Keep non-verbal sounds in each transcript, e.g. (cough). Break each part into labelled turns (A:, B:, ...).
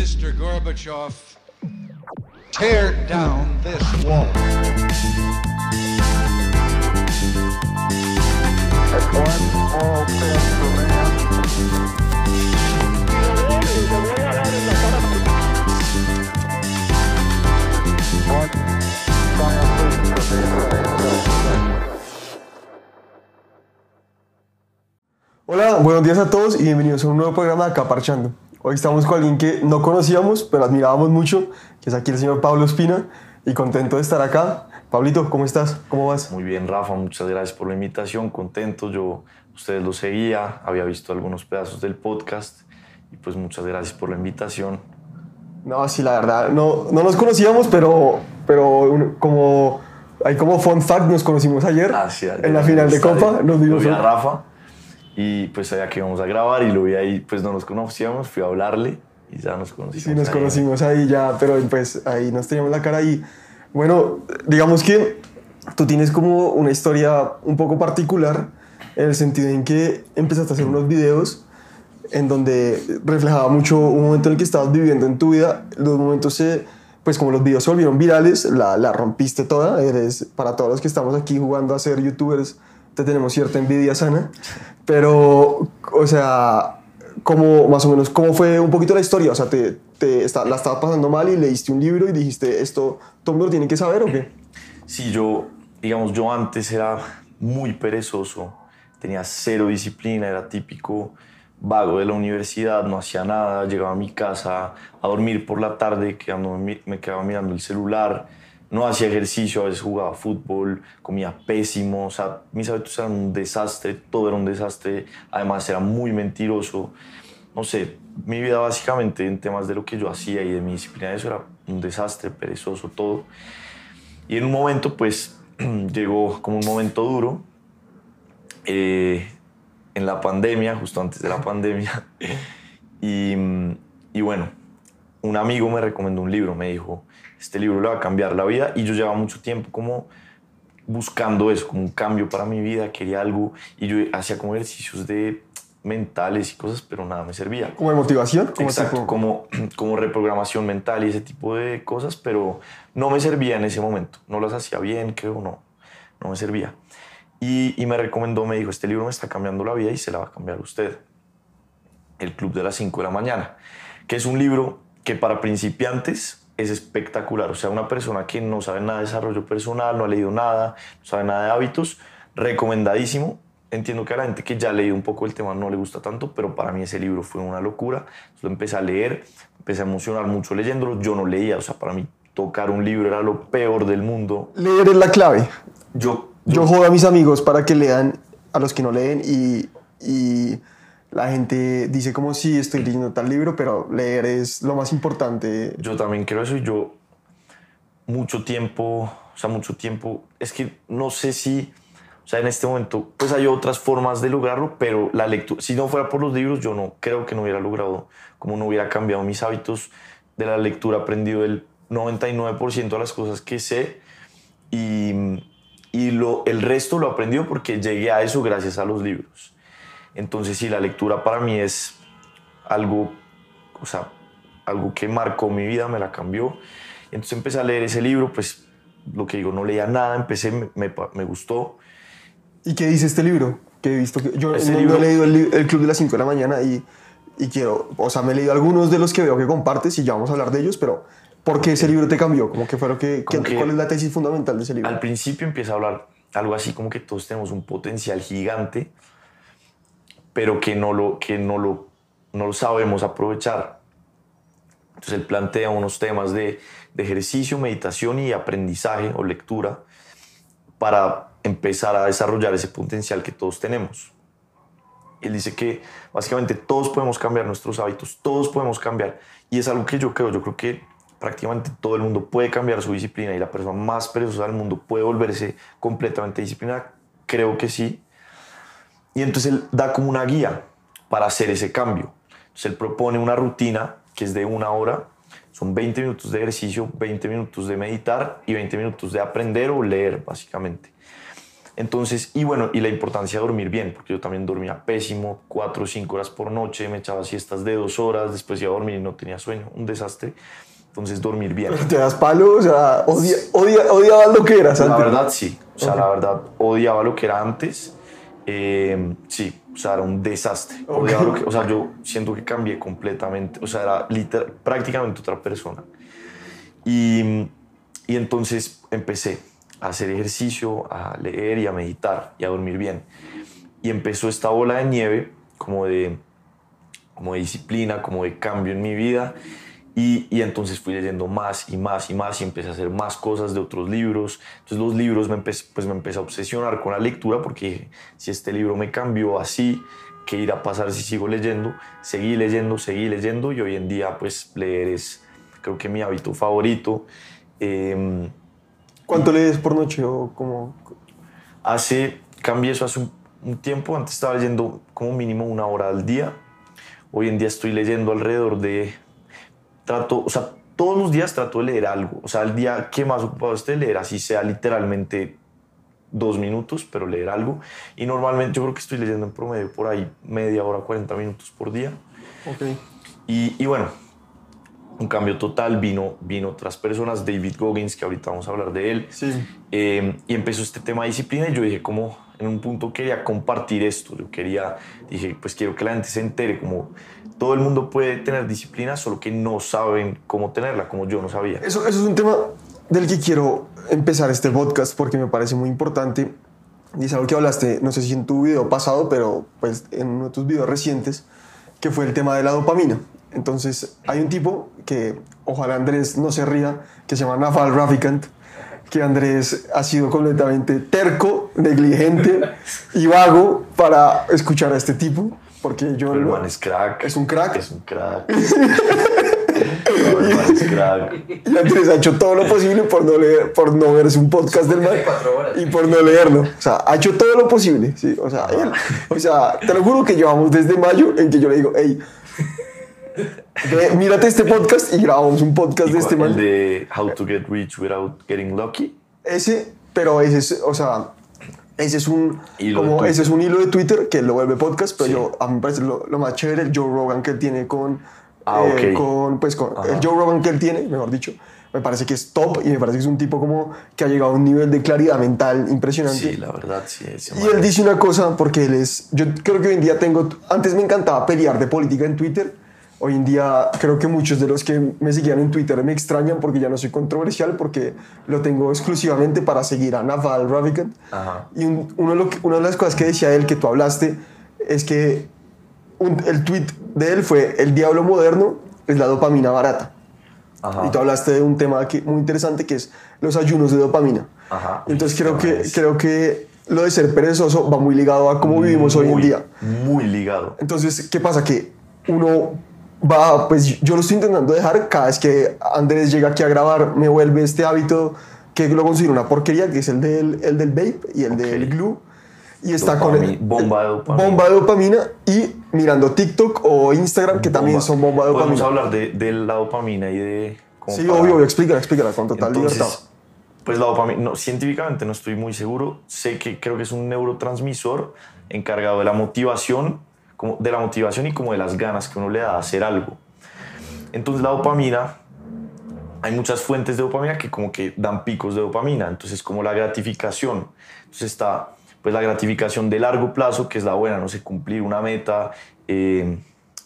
A: Mr. Gorbachev, tear down this wall.
B: Hola, buenos días a todos y bienvenidos a un nuevo programa de Acá Parchando. Hoy estamos con alguien que no conocíamos, pero admirábamos mucho, que es aquí el señor Pablo Espina, y contento de estar acá. Pablito, ¿cómo estás? ¿Cómo vas?
C: Muy bien, Rafa, muchas gracias por la invitación, contento. Yo, ustedes lo seguía, había visto algunos pedazos del podcast y pues muchas gracias por la invitación.
B: No, sí, la verdad, no, no nos conocíamos, pero, pero como hay como fun fact, nos conocimos ayer
C: Ah, sí,
B: en la final de Copa. Nos
C: Lo
B: dimos
C: vi a Rafa y pues sabía que íbamos a grabar y lo vi ahí, pues no nos conocíamos, fui a hablarle y ya nos conocimos.
B: Sí, nos
C: ahí.
B: conocimos ahí ya, pero pues ahí nos teníamos la cara y bueno, digamos que tú tienes como una historia un poco particular en el sentido en que empezaste a hacer unos videos en donde reflejaba mucho un momento en el que estabas viviendo en tu vida, los momentos se, pues como los videos se volvieron virales, la, la rompiste toda, eres, para todos los que estamos aquí jugando a ser youtubers, te tenemos cierta envidia sana, pero, o sea, como más o menos, ¿cómo fue un poquito la historia? O sea, te, te esta- la estabas pasando mal y leíste un libro y dijiste, esto todo el mundo lo tiene que saber o qué?
C: Sí, yo, digamos, yo antes era muy perezoso, tenía cero disciplina, era típico vago de la universidad, no hacía nada, llegaba a mi casa a dormir por la tarde, quedándome mi- me quedaba mirando el celular, no hacía ejercicio, a veces jugaba fútbol, comía pésimo, o sea, mis hábitos eran un desastre, todo era un desastre, además era muy mentiroso, no sé, mi vida básicamente en temas de lo que yo hacía y de mi disciplina, eso era un desastre, perezoso, todo. Y en un momento, pues, (clears throat) llegó como un momento duro, eh, en la pandemia, justo antes de la pandemia. (laughs) Y, y bueno, un amigo me recomendó un libro, me dijo, este libro le va a cambiar la vida. Y yo llevaba mucho tiempo como buscando eso, como un cambio para mi vida, quería algo. Y yo hacía como ejercicios de mentales y cosas, pero nada me servía.
B: ¿Como de motivación? ¿Como
C: Exacto,
B: tipo-
C: como, como reprogramación mental y ese tipo de cosas, pero no me servía en ese momento. No las hacía bien, creo, no. No me servía. Y, y me recomendó, me dijo, este libro me está cambiando la vida y se la va a cambiar usted. El Club de las 5 de la mañana, que es un libro que para principiantes es espectacular. O sea, una persona que no sabe nada de desarrollo personal, no ha leído nada, no sabe nada de hábitos, recomendadísimo. Entiendo que a la gente que ya ha leído un poco el tema no le gusta tanto, pero para mí ese libro fue una locura. Entonces lo empecé a leer, empecé a emocionar mucho leyéndolo. Yo no leía, o sea, para mí tocar un libro era lo peor del mundo.
B: Leer es la clave.
C: Yo,
B: Yo jodo a mis amigos para que lean a los que no leen y, y la gente dice como sí, estoy leyendo tal libro, pero leer es lo más importante.
C: Yo también creo eso y yo mucho tiempo, o sea, mucho tiempo, es que no sé si, o sea, en este momento, pues hay otras formas de lograrlo, pero la lectura, si no fuera por los libros, yo no creo que no hubiera logrado, como no hubiera cambiado mis hábitos de la lectura, aprendido el 99% de las cosas que sé y, y lo, el resto lo aprendió porque llegué a eso gracias a los libros. Entonces, sí, la lectura para mí es algo, o sea, algo que marcó mi vida, me la cambió. Entonces empecé a leer ese libro, pues lo que digo, no leía nada, empecé, me, me, me gustó.
B: ¿Y qué dice este libro? Que he visto que yo
C: Este
B: no, no
C: libro-
B: he leído el, el Club de las 5 de la mañana y, y quiero, o sea, me he leído algunos de los que veo que compartes y ya vamos a hablar de ellos, pero ¿por qué ese libro te cambió? Como que fue lo que, que-
C: que-
B: ¿Cuál es la tesis fundamental de ese libro?
C: Al principio empieza a hablar algo así como que todos tenemos un potencial gigante, pero que no lo, que no lo, no lo sabemos aprovechar. Entonces él plantea unos temas de, de ejercicio, meditación y aprendizaje o lectura para empezar a desarrollar ese potencial que todos tenemos. Él dice que básicamente todos podemos cambiar nuestros hábitos, todos podemos cambiar. Y es algo que yo creo, yo creo que prácticamente todo el mundo puede cambiar su disciplina y la persona más perezosa del mundo puede volverse completamente disciplinada. Creo que sí. Y entonces él da como una guía para hacer ese cambio. Entonces él propone una rutina que es de una hora. Son 20 minutos de ejercicio, 20 minutos de meditar y 20 minutos de aprender o leer, básicamente. Entonces, y bueno, y la importancia de dormir bien, porque yo también dormía pésimo, cuatro o cinco horas por noche, me echaba siestas de dos horas, después iba a dormir y no tenía sueño, un desastre. Entonces, dormir bien.
B: ¿Te das palo? O sea, odia, odia, odiabas lo que eras
C: La
B: antes.
C: verdad, sí. O sea, la verdad, odiaba lo que era antes. Eh, sí, o sea, era un desastre. Lo que- o sea, yo siento que cambié completamente. O sea, era literal- prácticamente otra persona. Y, y entonces empecé a hacer ejercicio, a leer y a meditar y a dormir bien. Y empezó esta bola de nieve como de, como de disciplina, como de cambio en mi vida. Y, y entonces fui leyendo más y más y más y empecé a hacer más cosas de otros libros. Entonces los libros me empecé, pues me empecé a obsesionar con la lectura porque dije, si este libro me cambió así, ¿qué irá a pasar si sigo leyendo? Seguí leyendo, seguí leyendo y hoy en día pues leer es creo que mi hábito favorito. Em,
B: ¿Cuánto lees por noche o como
C: Hace, cambié eso hace un, un tiempo, antes estaba leyendo como mínimo una hora al día, hoy en día estoy leyendo alrededor de, trato, o sea, todos los días trato de leer algo, o sea, el día que más ocupado esté leer, así sea literalmente dos minutos, pero leer algo, y normalmente yo creo que estoy leyendo en promedio por ahí media hora, 40 minutos por día,
B: Ok.
C: y, y bueno, un cambio total, vino, vino otras personas, David Goggins, que ahorita vamos a hablar de él,
B: Sí.
C: eh, y empezó este tema de disciplina y yo dije como en un punto quería compartir esto, yo quería, dije pues quiero que la gente se entere como todo el mundo puede tener disciplina, solo que no saben cómo tenerla, como yo no sabía.
B: Eso, eso es un tema del que quiero empezar este podcast porque me parece muy importante. Y es algo que hablaste, no sé si en tu video pasado, pero pues en uno de tus videos recientes, que fue el tema de la dopamina. Entonces, hay un tipo que, ojalá Andrés no se ría, que se llama Naval Ravikant, que Andrés ha sido completamente terco, negligente y vago para escuchar a este tipo, porque yo...
C: El
B: lo-
C: man es crack.
B: ¿Es un crack?
C: Es un crack. (laughs) No, el man es crack.
B: Y Andrés ha hecho todo lo posible por no leer, por no verse un podcast del man y por no leerlo. O sea, ha hecho todo lo posible, sí. O sea, él- o sea, te lo juro que llevamos desde mayo en que yo le digo, hey, ve, mírate este podcast y grabamos un podcast de este
C: El
B: man.
C: de How to Get Rich Without Getting Lucky.
B: Ese, pero ese es, o sea, ese es un, como,
C: Twitter.
B: ese es un hilo de Twitter que lo vuelve podcast, pero
C: Sí.
B: yo, a mí me parece lo, lo más chévere el Joe Rogan que él tiene con,
C: Ah,
B: eh,
C: ok.
B: con pues, con
C: Ajá.
B: el Joe Rogan que él tiene, mejor dicho, me parece que es top y me parece que es un tipo como que ha llegado a un nivel de claridad mental impresionante.
C: Sí, la verdad, sí.
B: Y él dice una cosa, porque él es, yo creo que hoy en día tengo, antes me encantaba pelear de política en Twitter, hoy en día creo que muchos de los que me seguían en Twitter me extrañan porque ya no soy controversial, porque lo tengo exclusivamente para seguir a Naval Ravikant.
C: Ajá.
B: Y un- uno lo que- una de las cosas que decía él, que tú hablaste, es que un- el tweet de él fue, el diablo moderno es la dopamina barata.
C: Ajá.
B: Y tú hablaste de un tema que, muy interesante que es los ayunos de dopamina.
C: Ajá.
B: Entonces creo que,
C: es
B: creo que lo de ser perezoso va muy ligado a cómo vivimos hoy en
C: muy,
B: día.
C: Muy ligado.
B: Entonces, ¿qué pasa? Que uno va, pues yo lo estoy intentando dejar, cada vez que Andrés llega aquí a grabar, me vuelve este hábito que lo considero una porquería, que es el del, el del vape y el del glue. Y está con
C: Dopami-
B: el,
C: bomba de dopamina.
B: bomba de dopamina y mirando TikTok o Instagram, que también
C: Bomba.
B: son bomba de
C: Podemos
B: dopamina.
C: hablar de, de la dopamina y de...
B: Sí,
C: para-
B: obvio, obvio, explícala, explícala con total
C: Entonces,
B: libertad.
C: Pues la dopamina, no, científicamente no estoy muy seguro. Sé que creo que es un neurotransmisor encargado de la motivación, de la motivación y como de las ganas que uno le da a hacer algo. Entonces la dopamina, hay muchas fuentes de dopamina que como que dan picos de dopamina. Entonces como la gratificación. Entonces está pues la gratificación de largo plazo, que es la buena, no sé, cumplir una meta, eh,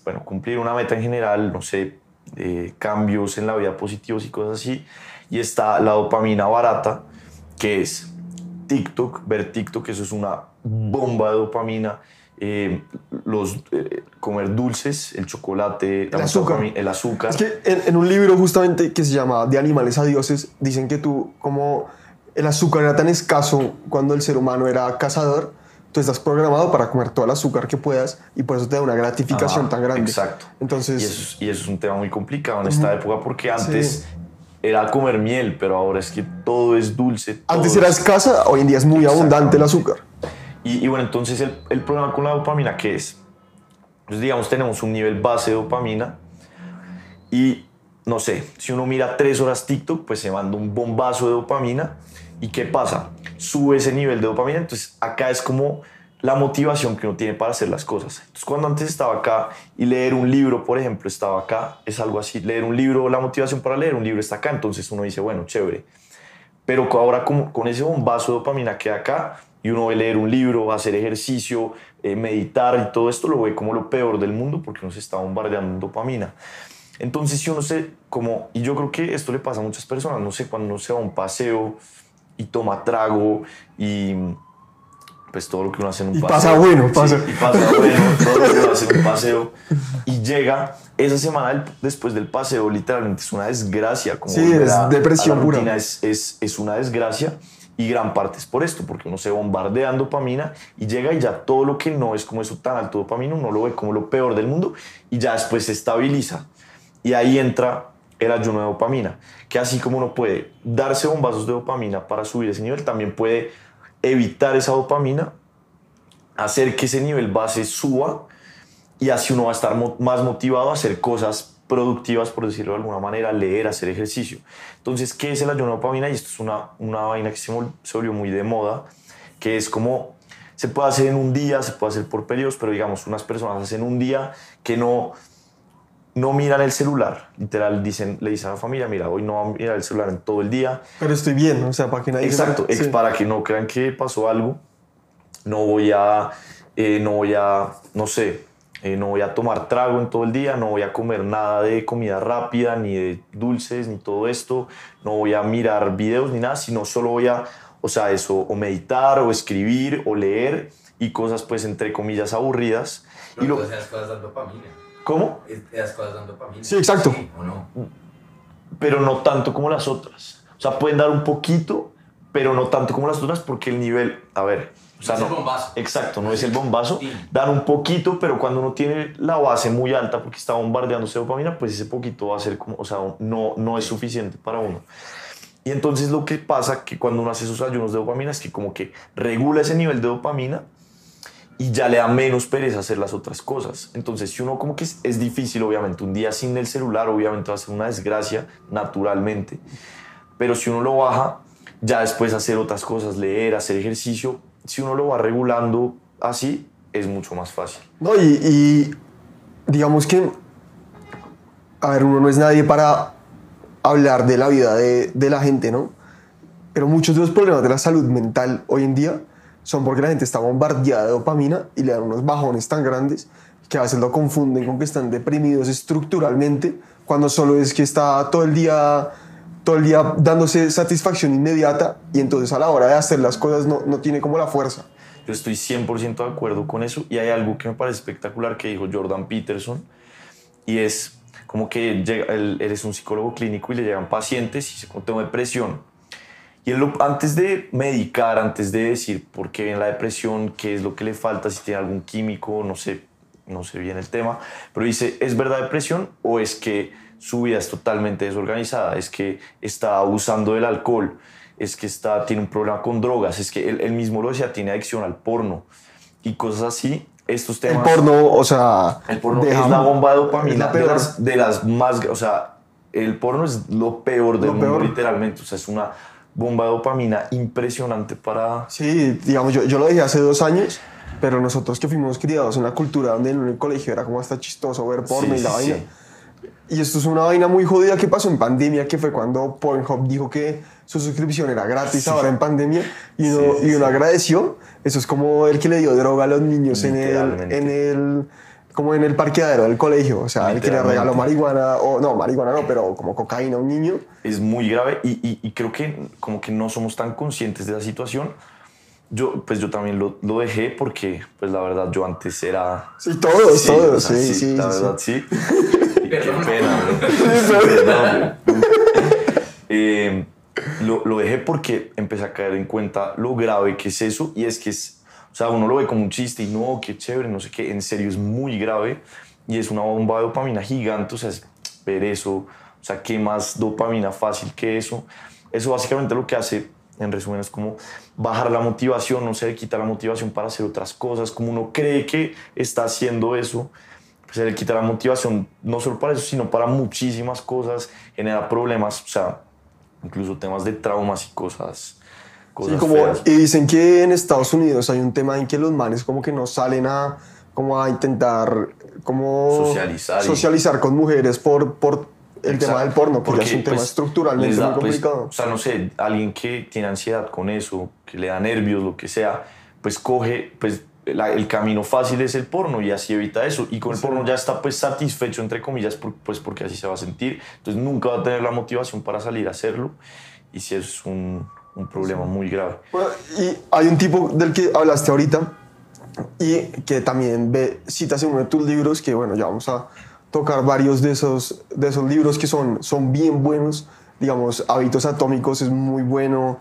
C: bueno, cumplir una meta en general, no sé, eh, cambios en la vida positivos y cosas así. Y está la dopamina barata, que es TikTok, ver TikTok, eso es una bomba de dopamina. Eh, los, eh, comer dulces, el chocolate, la
B: azúcar.
C: dopamina- el azúcar.
B: Es que en, en un libro justamente que se llama De animales a dioses, dicen que tú, como el azúcar era tan escaso cuando el ser humano era cazador, tú estás programado para comer todo el azúcar que puedas y por eso te da una gratificación
C: Ajá,
B: tan grande.
C: Exacto.
B: Entonces,
C: y, eso es, y eso es un tema muy complicado en esta época porque antes era comer miel, pero ahora es que todo es dulce. todo
B: antes
C: es-
B: era escasa, hoy en día es muy abundante el azúcar.
C: Y, y bueno, entonces el, el problema con la dopamina, ¿qué es? Pues digamos, tenemos un nivel base de dopamina y no sé, si uno mira tres horas TikTok, pues se manda un bombazo de dopamina. ¿Y qué pasa? sube ese nivel de dopamina. Entonces acá es como la motivación que uno tiene para hacer las cosas. Entonces cuando antes estaba acá y leer un libro, por ejemplo, estaba acá, es algo así, leer un libro, la motivación para leer un libro está acá, entonces uno dice, bueno, chévere. Pero ahora con, con ese bombazo de dopamina que acá y uno ve leer un libro, hacer ejercicio, eh, meditar y todo esto lo ve como lo peor del mundo porque uno se está bombardeando en dopamina. Entonces, si uno se, como, y yo creo que esto le pasa a muchas personas, no sé, cuando uno se va a un paseo y toma trago y pues todo lo que uno hace en un
B: Y
C: paseo.
B: pasa bueno, pasa.
C: Sí, y pasa bueno, todo lo que uno hace en un (laughs) paseo. Y llega esa semana después del paseo, literalmente es una desgracia. Como
B: Sí, es depresión pura.
C: Es, es, es una desgracia y gran parte es por esto, porque uno se bombardea en dopamina y llega y ya todo lo que no es como eso tan alto dopamina, uno lo ve como lo peor del mundo y ya después se estabiliza. Y ahí entra el ayuno de dopamina, que así como uno puede darse bombazos de dopamina para subir ese nivel, también puede evitar esa dopamina, hacer que ese nivel base suba y así uno va a estar más motivado a hacer cosas productivas, por decirlo de alguna manera, leer, hacer ejercicio. Entonces, ¿qué es el ayuno dopamina? Y esto es una, una vaina que se, vol- se volvió muy de moda, que es como, se puede hacer en un día, se puede hacer por periodos, pero digamos, unas personas hacen un día que no, no miran el celular. Literal, dicen, le dicen a la familia, mira, hoy no va a mirar el celular en todo el día,
B: Pero estoy bien, o sea, para que nadie... se-
C: Exacto, ex-
B: sí.
C: para que no crean que pasó algo. No voy a, eh, no voy a, no sé, eh, no voy a tomar trago en todo el día, no voy a comer nada de comida rápida, ni de dulces, ni todo esto, no voy a mirar videos ni nada, sino solo voy a, o sea, eso, o meditar, o escribir, o leer, y cosas pues entre comillas aburridas. y
D: Pero
C: lo,
D: todas esas cosas dan dopamina.
C: ¿Cómo?
D: Es- Esas cosas dan dopamina.
B: Sí, exacto.
D: Sí, ¿O no?
C: pero no tanto como las otras. O sea, pueden dar un poquito, pero no tanto como las otras porque el nivel, a ver, o sea,
D: No es el bombazo.
C: Exacto, no es el bombazo.
D: Sí.
C: Dan un poquito, pero cuando uno tiene la base muy alta porque está bombardeándose de dopamina, pues ese poquito va a ser como, o sea, no, no es suficiente para uno. Y entonces lo que pasa que cuando uno hace esos ayunos de dopamina es que como que regula ese nivel de dopamina y ya le da menos pereza hacer las otras cosas. Entonces, si uno como que es, es difícil, obviamente, un día sin el celular, obviamente va a ser una desgracia, naturalmente. Pero si uno lo baja, ya después hacer otras cosas, leer, hacer ejercicio, si uno lo va regulando así, es mucho más fácil.
B: No, y, digamos que, a ver, uno no es nadie para hablar de la vida de, de la gente, ¿no? Pero muchos de los problemas de la salud mental hoy en día son porque la gente está bombardeada de dopamina y le dan unos bajones tan grandes que a veces lo confunden con que están deprimidos estructuralmente, cuando solo es que está todo el día todo el día dándose satisfacción inmediata y entonces a la hora de hacer las cosas no, no tiene como la fuerza.
C: Yo estoy 100% de acuerdo con eso y hay algo que me parece espectacular que dijo Jordan Peterson y es como que llega, él, es un psicólogo clínico y le llegan pacientes y se tengo depresión. Y él antes de medicar, antes de decir por qué viene la depresión, qué es lo que le falta, si tiene algún químico, no sé, no sé bien el tema, pero dice, ¿es verdad depresión o es que su vida es totalmente desorganizada? ¿Es que está abusando del alcohol? ¿Es que está, tiene un problema con drogas? ¿Es que él, él mismo lo decía, tiene adicción al porno? Y cosas así. Estos
B: El
C: temas...
B: porno, o sea,
C: El porno es la bomba de dopamina
B: la
C: de las, de las más... O sea, el porno es lo peor del
B: Lo
C: mundo,
B: peor.
C: literalmente. O sea, es una bomba de dopamina impresionante para...
B: Sí, digamos, yo, yo lo dije hace dos años, pero nosotros que fuimos criados en la cultura donde en el colegio era como hasta chistoso ver porno
C: Sí,
B: y la
C: sí,
B: vaina.
C: sí.
B: Y esto es una vaina muy jodida que pasó en pandemia, que fue cuando Pornhub dijo que su suscripción era gratis ahora en pandemia y uno,
C: Sí, sí,
B: y uno
C: sí.
B: agradeció. Eso es como el que le dio droga a los niños en el, en el como en el parqueadero del colegio, o sea, el que le regaló marihuana, o no, marihuana no, pero como cocaína a un niño.
C: Es muy grave y, y- y creo que como que no somos tan conscientes de la situación. Yo, pues yo también lo, lo dejé porque, pues la verdad, yo antes era...
B: Sí, todos,
C: Sí,
B: todos,
C: o sea,
B: sí, sí,
C: La
B: sí,
C: verdad, sí. (laughs) Qué pena, bro. (laughs) Eh, lo, lo dejé porque empecé a caer en cuenta lo grave que es eso y es que es, o sea, uno lo ve como un chiste y no, qué chévere, no sé qué, en serio es muy grave y es una bomba de dopamina gigante, o sea, es ver eso, o sea, qué más dopamina fácil que eso. Eso básicamente lo que hace, en resumen, es como bajar la motivación, no se le quita la motivación para hacer otras cosas, como uno cree que está haciendo eso, se le quita la motivación no solo para eso, sino para muchísimas cosas, genera problemas, o sea, incluso temas de traumas y cosas cosas
B: Sí, como,
C: feas.
B: y dicen que en Estados Unidos hay un tema en que los manes como que no salen a, como a intentar como
C: Socializar y-
B: socializar con mujeres por, por el tema del porno, que ya es
C: Porque,
B: un tema
C: pues,
B: estructuralmente
C: da,
B: muy
C: pues,
B: complicado.
C: o sea, no sé, alguien que tiene ansiedad con eso, que le da nervios, lo que sea, pues coge, pues la- el camino fácil es el porno y así evita eso. Y con el porno ya está pues satisfecho, entre comillas, por- pues porque así se va a sentir. Entonces nunca va a tener la motivación para salir a hacerlo. Y sí es un, un problema muy grave.
B: Bueno, y hay un tipo del que hablaste ahorita y que también ve, citas en uno de tus libros, que bueno, ya vamos a tocar varios de esos, de esos libros que son, son bien buenos. Digamos, Hábitos Atómicos es muy bueno.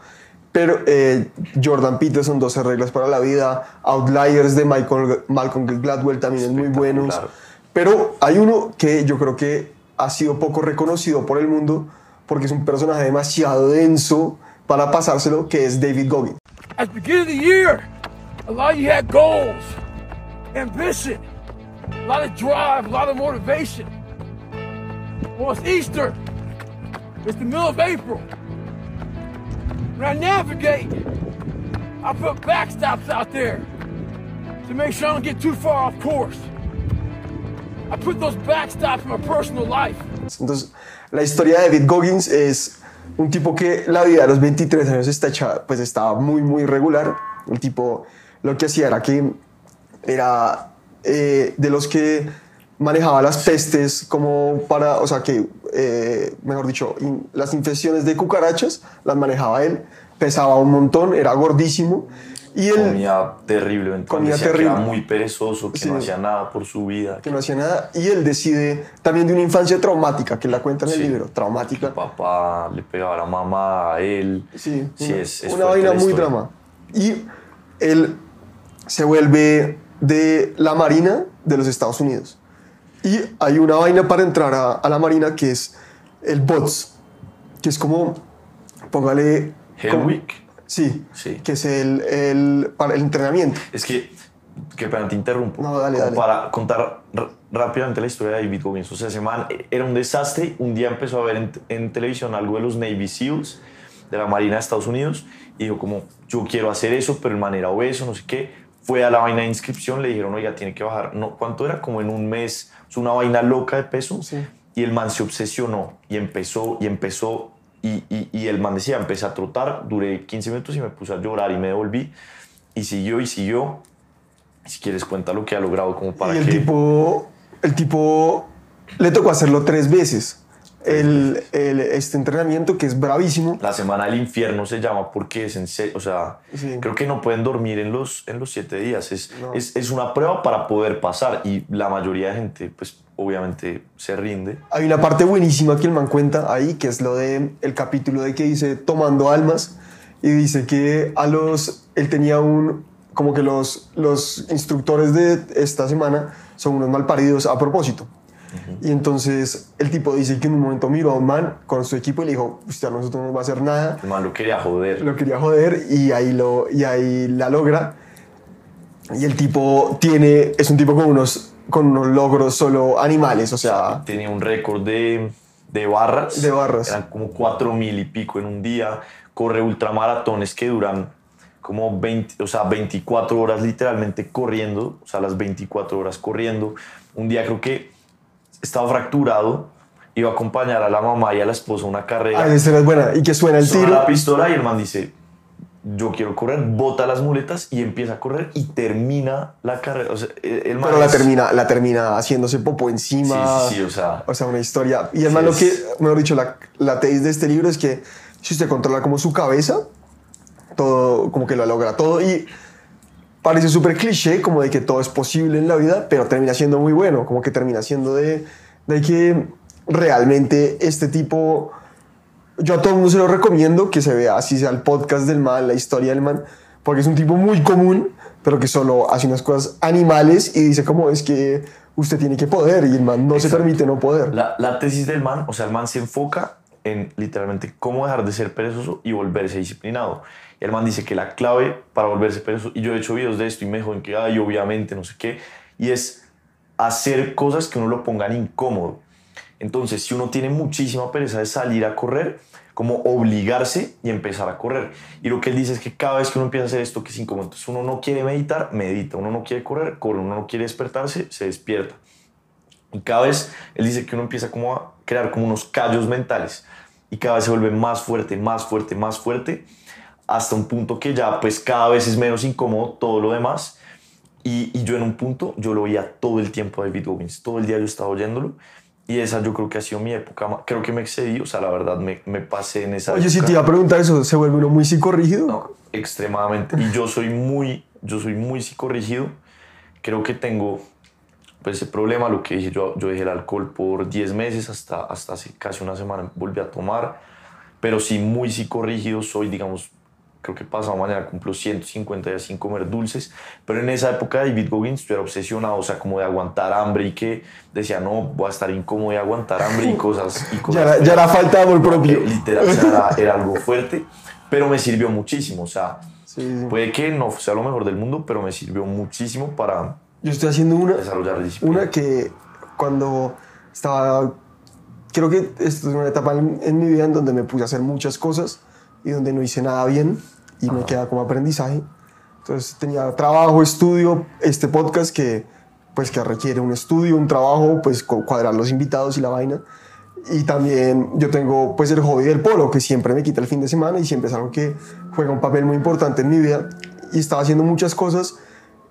B: Pero eh, Jordan Peterson, 12 reglas para la vida. Outliers de Michael, Malcolm Gladwell también es muy.
C: Espectacular.
B: Pero hay uno que yo creo que ha sido poco reconocido por el mundo porque es un personaje demasiado denso para pasárselo, que es David Goggins.
E: At the beginning of the year, a lot of you had goals, ambition, a lot of drive, a lot of motivation. Well, it's Easter. It's the middle of April. When I navigate, I put backstops out there to make sure I don't get too far off course. I put those backstops in my personal life.
B: Entonces, la historia de David Goggins es un tipo que la vida a los 23 años está hecha, pues estaba muy, muy regular. El tipo lo que hacía era que era eh, de los que manejaba las pestes como para, o sea que, eh, mejor dicho, in- las infecciones de cucarachas las manejaba él, pesaba un montón, era gordísimo y él
C: Comía terriblemente.
B: Comía
C: decía que
B: terrible.
C: era muy perezoso, que
B: Sí.
C: no hacía nada por su vida.
B: que no hacía nada y él decide también de una infancia traumática, que la cuenta en el
C: Sí.
B: libro,
C: que
B: traumática.
C: el papá le pegaba a la mamá, a él.
B: Sí,
C: Sí,
B: una,
C: es, es
B: una vaina muy drama. Y él se vuelve de la Marina de los Estados Unidos. Y hay una vaina para entrar a, a la Marina que es el BOTS, que es como, póngale...
C: Hellwick.
B: Sí,
C: Sí.
B: que es el, el, para el entrenamiento.
C: Es que, que pena, te interrumpo.
B: No, dale, dale.
C: Para contar rápidamente la historia de David Goggins. O sea, ese man era un desastre. Un día empezó a ver en, en televisión algo de los Navy SEALs, de la Marina de Estados Unidos, y dijo como, yo quiero hacer eso, pero el man era obeso, no sé qué. Fue a la vaina de inscripción, le dijeron, oiga, tiene que bajar. No, ¿Cuánto era? Como en un mes. Es una vaina loca de peso.
B: Sí.
C: Y el man se obsesionó y empezó y empezó. Y, y, y el man decía, empecé a trotar, duré 15 minutos y me puse a llorar y me devolví. Y siguió y siguió. Si quieres, cuenta lo que ha logrado como para
B: y el
C: que...
B: tipo, el tipo le tocó hacerlo tres veces. El, el- este entrenamiento que es bravísimo.
C: La semana del infierno se llama porque es en serio, o sea,
B: Sí.
C: creo que no pueden dormir en los, en los siete días. Es,
B: No.
C: es, es una prueba para poder pasar y la mayoría de gente, pues obviamente se rinde.
B: Hay una parte buenísima que el man cuenta ahí, que es lo de el capítulo de que dice tomando almas y dice que a los él tenía un como que los los instructores de esta semana son unos malparidos a propósito. Y entonces el tipo dice que en un momento miró a un man con su equipo y le dijo, usted a nosotros no nos va a hacer nada.
C: El man lo quería joder.
B: Lo quería joder y ahí, lo, y ahí la logra. Y el tipo tiene, es un tipo con unos, con unos logros solo animales, o sea,
C: tenía un récord de, de barras.
B: De barras.
C: Eran como cuatro mil y pico en un día. Corre ultramaratones que duran como 20, o sea, 24 horas literalmente corriendo, o sea, las 24 horas corriendo. Un día creo que estaba fracturado, iba a acompañar a la mamá y a la esposa a una carrera.
B: Ay, esa era buena. Y que suena el
C: Suena
B: tiro.
C: la pistola y el man dice, yo quiero correr, bota las muletas y empieza a correr y termina la carrera. O sea, el man
B: Pero la
C: es-
B: termina, la termina haciéndose popo
C: Sí,
B: encima.
C: sí, sí, o sea,
B: O sea, una historia. Y además
C: Sí,
B: lo
C: es-
B: que, mejor dicho, la, la tesis de este libro es que si usted controla como su cabeza, todo, como que lo logra todo. Y parece súper cliché, como de que todo es posible en la vida, pero termina siendo muy bueno, como que termina siendo de, de que realmente este tipo, yo a todo el mundo se lo recomiendo que se vea, así sea el podcast del man, la historia del man, porque es un tipo muy común, pero que solo hace unas cosas animales y dice como es que usted tiene que poder y el man no se
C: Exacto.
B: permite no poder.
C: La, la tesis del man, o sea, el man se enfoca en literalmente cómo dejar de ser perezoso y volverse disciplinado. El man dice que la clave para volverse perezoso, y yo he hecho videos de esto y me dijo en que, ay, obviamente, no sé qué, y es hacer cosas que uno lo pongan incómodo. Entonces, si uno tiene muchísima pereza de salir a correr, como obligarse y empezar a correr. Y lo que él dice es que cada vez que uno empieza a hacer esto, que es incómodo, entonces uno no quiere meditar, medita, uno no quiere correr, corre, uno no quiere despertarse, se despierta. Y cada vez él dice que uno empieza como a crear como unos callos mentales y cada vez se vuelve más fuerte, más fuerte, más fuerte, hasta un punto que ya pues cada vez es menos incómodo todo lo demás. Y, y yo en un punto, yo lo veía todo el tiempo a David Goggins, todo el día yo estaba oyéndolo. Y esa yo creo que ha sido mi época, creo que me excedí, o sea, la verdad me, me pasé en esa
B: Oye, si
C: época.
B: te iba a preguntar eso, ¿se vuelve uno muy psicorrígido?
C: No, extremadamente. Y yo soy muy, yo soy muy psicorrígido. Creo que tengo pues ese problema, lo que dije, yo, yo dejé el alcohol por 10 meses, hasta, hasta hace casi una semana volví a tomar, pero sí muy psicorrígido soy, digamos, creo que pasado mañana cumplo 150 días sin comer dulces, pero en esa época David Goggins yo era obsesionado, o sea, como de aguantar hambre y que decía, no, voy a estar incómodo de aguantar hambre y cosas. Y (laughs) cosas
B: Ya era, ya era falta de amor propio.
C: eh, literal, o sea, era, (laughs) era algo fuerte, pero me sirvió muchísimo. O sea,
B: Sí, sí.
C: puede que no sea lo mejor del mundo, pero me sirvió muchísimo para
B: Yo estoy haciendo una,
C: desarrollar disciplina.
B: una que cuando estaba, creo que esto es una etapa en, en mi vida en donde me puse a hacer muchas cosas y donde no hice nada bien y me queda como aprendizaje. Entonces tenía trabajo, estudio, este podcast que pues que requiere un estudio, un trabajo, pues cu- cuadrar los invitados y la vaina. Y también yo tengo pues el hobby del polo, que siempre me quita el fin de semana y siempre es algo que juega un papel muy importante en mi vida. Y estaba haciendo muchas cosas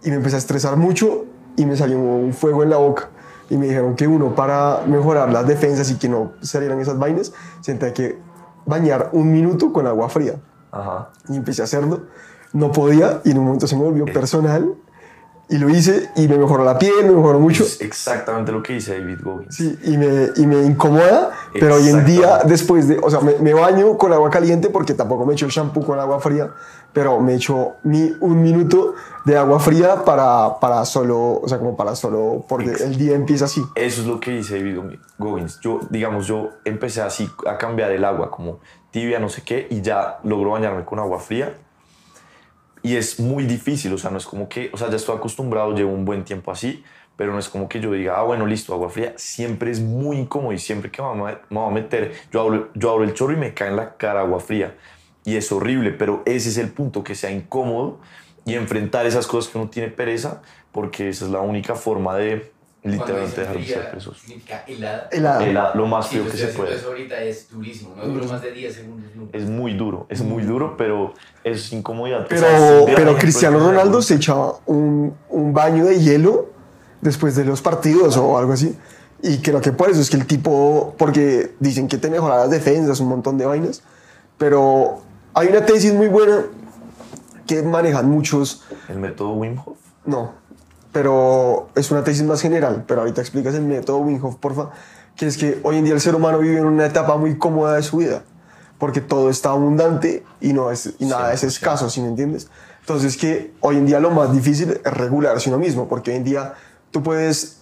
B: y me empecé a estresar mucho y me salió un fuego en la boca. Y me dijeron que uno para mejorar las defensas y que no salieran esas vainas, se tenía que bañar un minuto con agua fría.
C: Ajá.
B: Y empecé a hacerlo. No podía y en un momento se me volvió personal y lo hice y me mejoró la piel, me mejoró mucho.
C: Es exactamente lo que dice David Goggins.
B: Sí, y me, y me incomoda, pero hoy en día, después de, o sea, me, me baño con agua caliente porque tampoco me echo el shampoo con agua fría, pero me echo mi, un minuto de agua fría para, para solo, o sea, como para solo, porque el día empieza así.
C: Eso es lo que dice David Goggins. Yo, digamos, yo empecé así a cambiar el agua, como tibia, no sé qué, y ya logro bañarme con agua fría. Y es muy difícil, o sea, no es como que, o sea, ya estoy acostumbrado, llevo un buen tiempo así, pero no es como que yo diga, ah, bueno, listo, agua fría. Siempre es muy incómodo y siempre que me voy a- me voy a meter, yo abro, yo abro el chorro y me cae en la cara agua fría. Y es horrible, pero ese es el punto, que sea incómodo y enfrentar esas cosas que uno tiene pereza, porque esa es la única forma de literalmente dejar de ser
D: significa helada.
B: Helada.
C: El- lo más
D: Sí,
C: frío que se puede.
D: Eso ahorita es durísimo, no duro más de 10 segundos. nunca.
C: Es muy duro, es muy duro, pero es incomodidad. O
B: Pero,
C: sea, es ver a la
B: pero Cristiano Ronaldo se echaba un, un baño de hielo después de los partidos o algo así. Y creo que por eso es que el tipo, porque dicen que te mejora las defensas, un montón de vainas. Pero hay una tesis muy buena que manejan muchos,
C: El método Wim Hof.
B: no, pero es una tesis más general. Pero ahorita explicas el método Wim Hof, porfa. Que es que hoy en día el ser humano vive en una etapa muy cómoda de su vida. Porque todo está abundante y, no es, y nada es
C: 100%.
B: escaso, ¿sí me entiendes? Entonces que hoy en día lo más difícil es regularse uno mismo. Porque hoy en día tú puedes,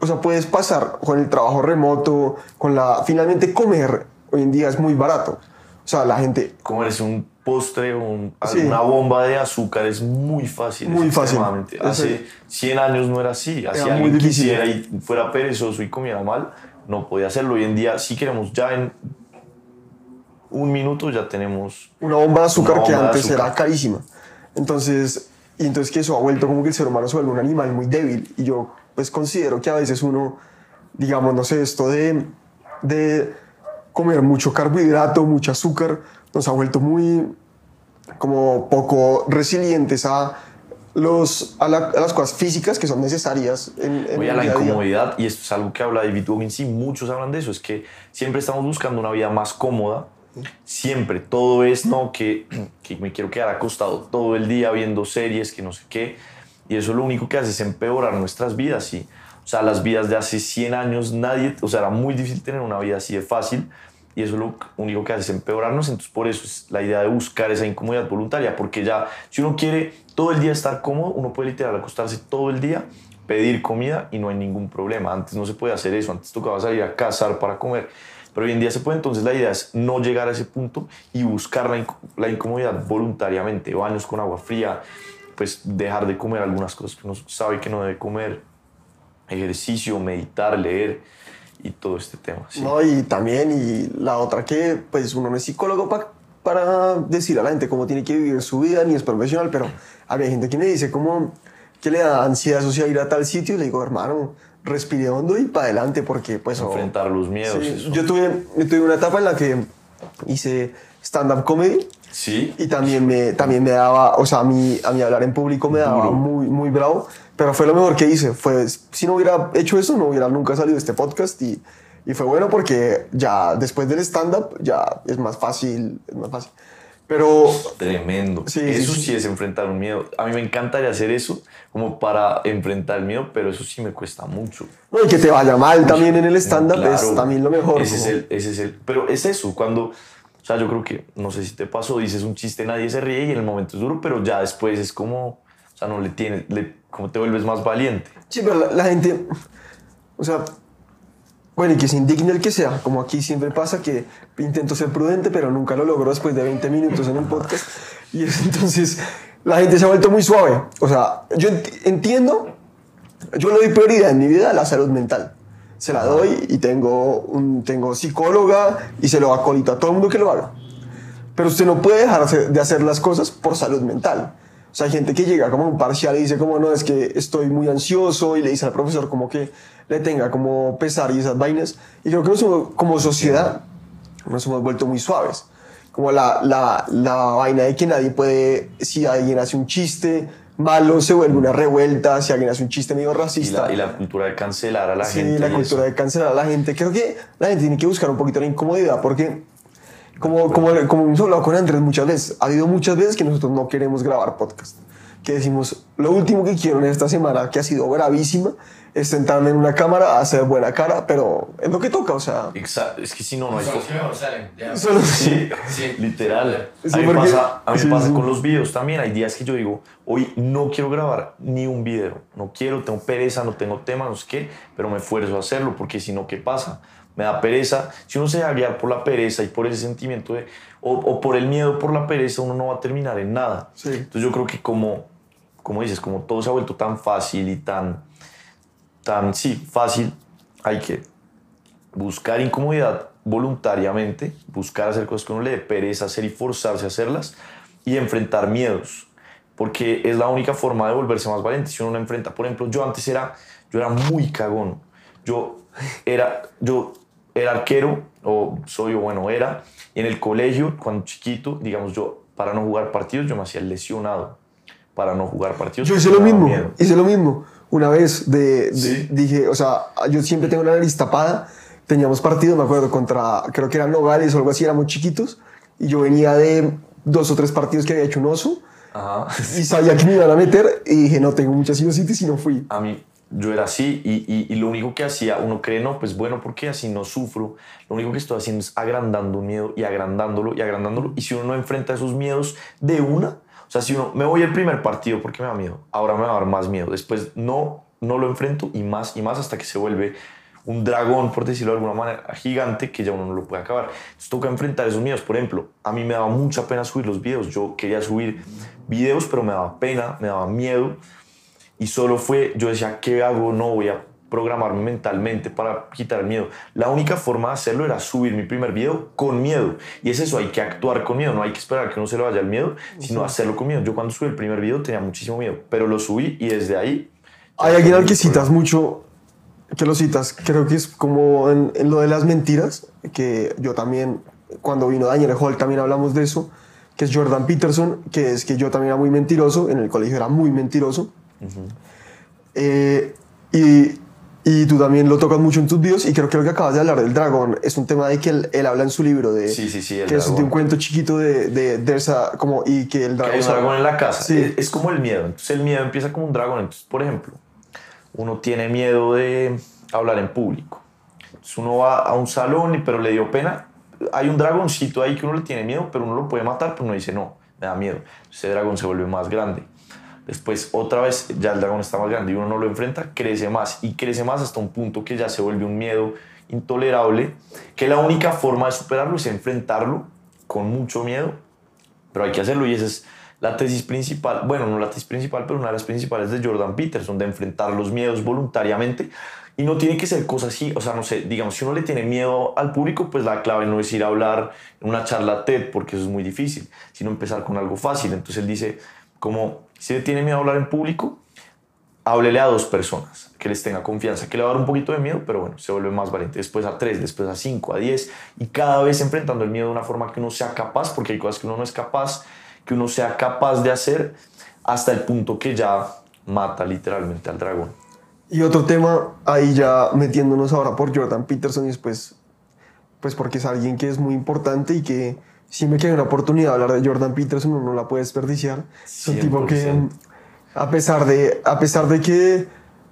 B: o sea, puedes pasar con el trabajo remoto, con la... Finalmente comer hoy en día es muy barato. O sea, la gente
C: Comerse un postre o un-
B: Sí.
C: una bomba de azúcar es muy fácil.
B: Muy fácil.
C: Hace 100 años no era así.
B: Era muy difícil.
C: quisiera y fuera perezoso y comiera mal, no podía hacerlo. Hoy en día, si queremos, ya en un minuto ya tenemos
B: una bomba de azúcar que antes
C: azúcar.
B: era carísima. Entonces, y entonces que eso ha vuelto como que el ser humano se vuelve un animal muy débil. Y yo pues considero que a veces uno, digamos, no sé, esto de, de comer mucho carbohidrato, mucho azúcar, nos ha vuelto muy como poco resilientes a, los, a, la- a las cosas físicas que son necesarias en, en
C: Voy a
B: el
C: la
B: día
C: incomodidad y esto es algo que habla David Goggins y muchos hablan de eso, es que siempre estamos buscando una vida más cómoda, siempre, todo es, no, que, (clears throat) que me quiero quedar acostado todo el día viendo series, que no sé qué, y eso lo único que hace es empeorar nuestras vidas y, o sea, las vidas de hace 100 años, nadie, o sea, era muy difícil tener una vida así de fácil y eso lo único que hace es empeorarnos, entonces por eso es la idea de buscar esa incomodidad voluntaria, porque ya si uno quiere todo el día estar cómodo, uno puede literal acostarse todo el día, pedir comida y no hay ningún problema. Antes no se puede hacer eso, antes tocaba salir a cazar para comer, pero hoy en día se puede, entonces la idea es no llegar a ese punto y buscar la, inco- la incomodidad voluntariamente, baños con agua fría, pues dejar de comer algunas cosas que uno sabe que no debe comer, ejercicio, meditar, leer. y todo este tema. sí.
B: No, y también, y la otra que, pues uno no es psicólogo pa- para decir a la gente cómo tiene que vivir su vida, ni es profesional, pero había gente que me dice como que le da ansiedad social ir a tal sitio, y le digo, hermano, respire hondo y para adelante, porque pues...
C: Enfrentar los miedos.
B: Sí, yo, tuve, yo tuve una etapa en la que hice stand-up comedy
C: Sí.
B: y también me, también me daba, o sea, a mí, a mí hablar en público me daba
C: Duro.
B: muy, muy bravo, pero fue lo mejor que hice. Fue, si no hubiera hecho eso, no hubiera nunca salido este podcast y, y fue bueno porque ya después del stand-up ya es más fácil, es más fácil. Pero
C: Tremendo.
B: Sí,
C: eso
B: sí,
C: sí,
B: sí.
C: es enfrentar un miedo. A mí me encantaría hacer eso como para enfrentar el miedo, pero eso sí me cuesta mucho.
B: no, y que te vaya mal también en el stand-up
C: Claro,
B: es también lo mejor.
C: Ese es, el, ese es el. Pero es eso, cuando. O sea, yo creo que, no sé si te pasó, dices un chiste, nadie se ríe y en el momento es duro, pero ya después es como. O sea, no le tienes. Le, como te vuelves más valiente.
B: Sí, pero la, gente, o sea, bueno, y que se indigne el que sea, como aquí siempre pasa que intento ser prudente, pero nunca lo logro después de 20 minutos en un podcast. Y es, entonces la gente se ha vuelto muy suave. O sea, yo ent- entiendo, yo le doy prioridad en mi vida a la salud mental. Se la doy y tengo, un, tengo psicóloga y se lo acolito a todo el mundo que lo haga. Pero usted no puede dejar de hacer las cosas por salud mental. O sea, hay gente que llega como a un parcial y dice como, no, es que estoy muy ansioso y le dice al profesor como que le tenga como pesar y esas vainas. Y creo que nosotros, como sociedad nos hemos vuelto muy suaves. Como la, la, la vaina de que nadie puede, si alguien hace un chiste malo, se vuelve una revuelta, si alguien hace un chiste medio
C: Y
B: racista.
C: la, y la cultura de cancelar a la
B: sí,
C: gente.
B: la
C: y
B: cultura
C: eso.
B: de cancelar a la gente. Creo que la gente tiene que buscar un poquito la incomodidad porque, como, como, como hemos hablado con Andrés muchas veces, ha habido muchas veces que nosotros no queremos grabar podcast. Que decimos, lo último que quiero en esta semana, que ha sido gravísima, es sentarme en una cámara, hacer buena cara, pero es lo que toca, o sea.
C: Exacto. Es que si no, no hay.
B: Solo-
C: Sí,
D: Sí.
C: literal.
B: Sí,
C: a mí me
B: porque-
C: pasa, a mí me
B: sí,
C: pasa
B: sí.
C: con los videos también. Hay días que yo digo, hoy no quiero grabar ni un video. No quiero, tengo pereza, no tengo tema, no sé qué, pero me esfuerzo a hacerlo porque si no, ¿qué pasa? Me da pereza. Si uno se deja guiar por la pereza y por ese sentimiento de, o, o por el miedo por la pereza, uno no va a terminar en nada.
B: Sí.
C: Entonces yo creo que como, como dices, como todo se ha vuelto tan fácil y tan, tan, sí, fácil, hay que buscar incomodidad voluntariamente, buscar hacer cosas que uno le dé pereza hacer y forzarse a hacerlas y enfrentar miedos, porque es la única forma de volverse más valiente. Si uno no enfrenta, por ejemplo, yo antes era, yo era muy cagón. Yo era, yo era arquero, o soy, o bueno, era, y en el colegio, cuando chiquito, digamos, yo, para no jugar partidos, yo me hacía lesionado. Para no jugar partidos.
B: Yo hice lo mismo,
C: miedo.
B: hice lo mismo. Una vez de, de-
C: Sí.
B: dije, o sea, yo siempre tengo la nariz tapada. Teníamos partido, me acuerdo, contra, creo que eran Nogales o algo así, éramos chiquitos. Y yo venía de dos o tres partidos que había hecho un oso.
C: Ajá.
B: Y sabía que me iban a meter. Y dije, no, tengo mucha sinusitis y no fui.
C: a mí, yo era así y, y- lo único que hacía, uno cree, no, pues bueno, porque así no sufro. Lo único que estoy haciendo es agrandando un miedo y agrandándolo y agrandándolo. Y si uno no enfrenta esos miedos de una, o sea, si uno, me voy al primer partido porque me da miedo, ahora me va a dar más miedo. Después no, no lo enfrento y más y más hasta que se vuelve un dragón, por decirlo de alguna manera, gigante que ya uno no lo puede acabar. Entonces toca enfrentar esos miedos. Por ejemplo, a mí me daba mucha pena subir los videos. Yo quería subir videos, pero me daba pena, me daba miedo. Y solo fue, yo decía, ¿qué hago? No voy a programarme mentalmente para quitar el miedo. La única forma de hacerlo era subir mi primer video con miedo. Y es eso, hay que actuar con miedo, no hay que esperar que uno se le vaya el miedo, sino hacerlo con miedo. Yo cuando subí el primer video tenía muchísimo miedo, pero lo subí y desde ahí...
B: Hay alguien al que citas mucho, que lo citas, creo que es como en, en lo de las mentiras, que yo también, cuando vino Daniel Hall también hablamos de eso, que es Jordan Peterson, que es que yo también era muy mentiroso, en el colegio era muy mentiroso. Eh, y, y tú también lo tocas mucho en tus videos y creo que lo que acabas de hablar del dragón es un tema de que él, él habla en su libro de
C: Sí, sí, sí, el
B: que es
C: dragón.
B: de un cuento chiquito de, de, de esa como y que el
C: Que
B: dragón,
C: hay un dragón en la casa.
B: Sí.
C: Es, es como el miedo. Entonces el miedo empieza como un dragón. Entonces, por ejemplo, uno tiene miedo de hablar en público. Entonces uno va a un salón, y- pero le dio pena. Hay un dragoncito ahí que uno le tiene miedo, pero uno lo puede matar, pero uno dice, no, me da miedo. Ese dragón se vuelve más grande. Después, otra vez, ya el dragón está más grande y uno no lo enfrenta, crece más y crece más hasta un punto que ya se vuelve un miedo intolerable, que la única forma de superarlo es enfrentarlo con mucho miedo, pero hay que hacerlo y ese es la tesis principal, bueno, no la tesis principal, pero una de las principales de Jordan Peterson, de enfrentar los miedos voluntariamente. Y no tiene que ser cosas así, o sea, no sé, digamos, si uno le tiene miedo al público, pues la clave no es ir a hablar en una charla TED, porque eso es muy difícil, sino empezar con algo fácil. Entonces él dice, como, si le tiene miedo a hablar en público, háblele a dos personas que les tenga confianza, que le va a dar un poquito de miedo, pero bueno, se vuelve más valiente. Después a tres, después a cinco, a diez, y cada vez enfrentando el miedo de una forma que uno sea capaz, porque hay cosas que uno no es capaz, que uno sea capaz de hacer hasta el punto que ya mata literalmente al dragón.
B: Y otro tema, ahí ya metiéndonos ahora por Jordan Peterson y después, pues porque es alguien que es muy importante y que siempre que hay una oportunidad de hablar de Jordan Peterson uno no la puede desperdiciar. Es un tipo que,
C: 100%.
B: a pesar de, a pesar de que,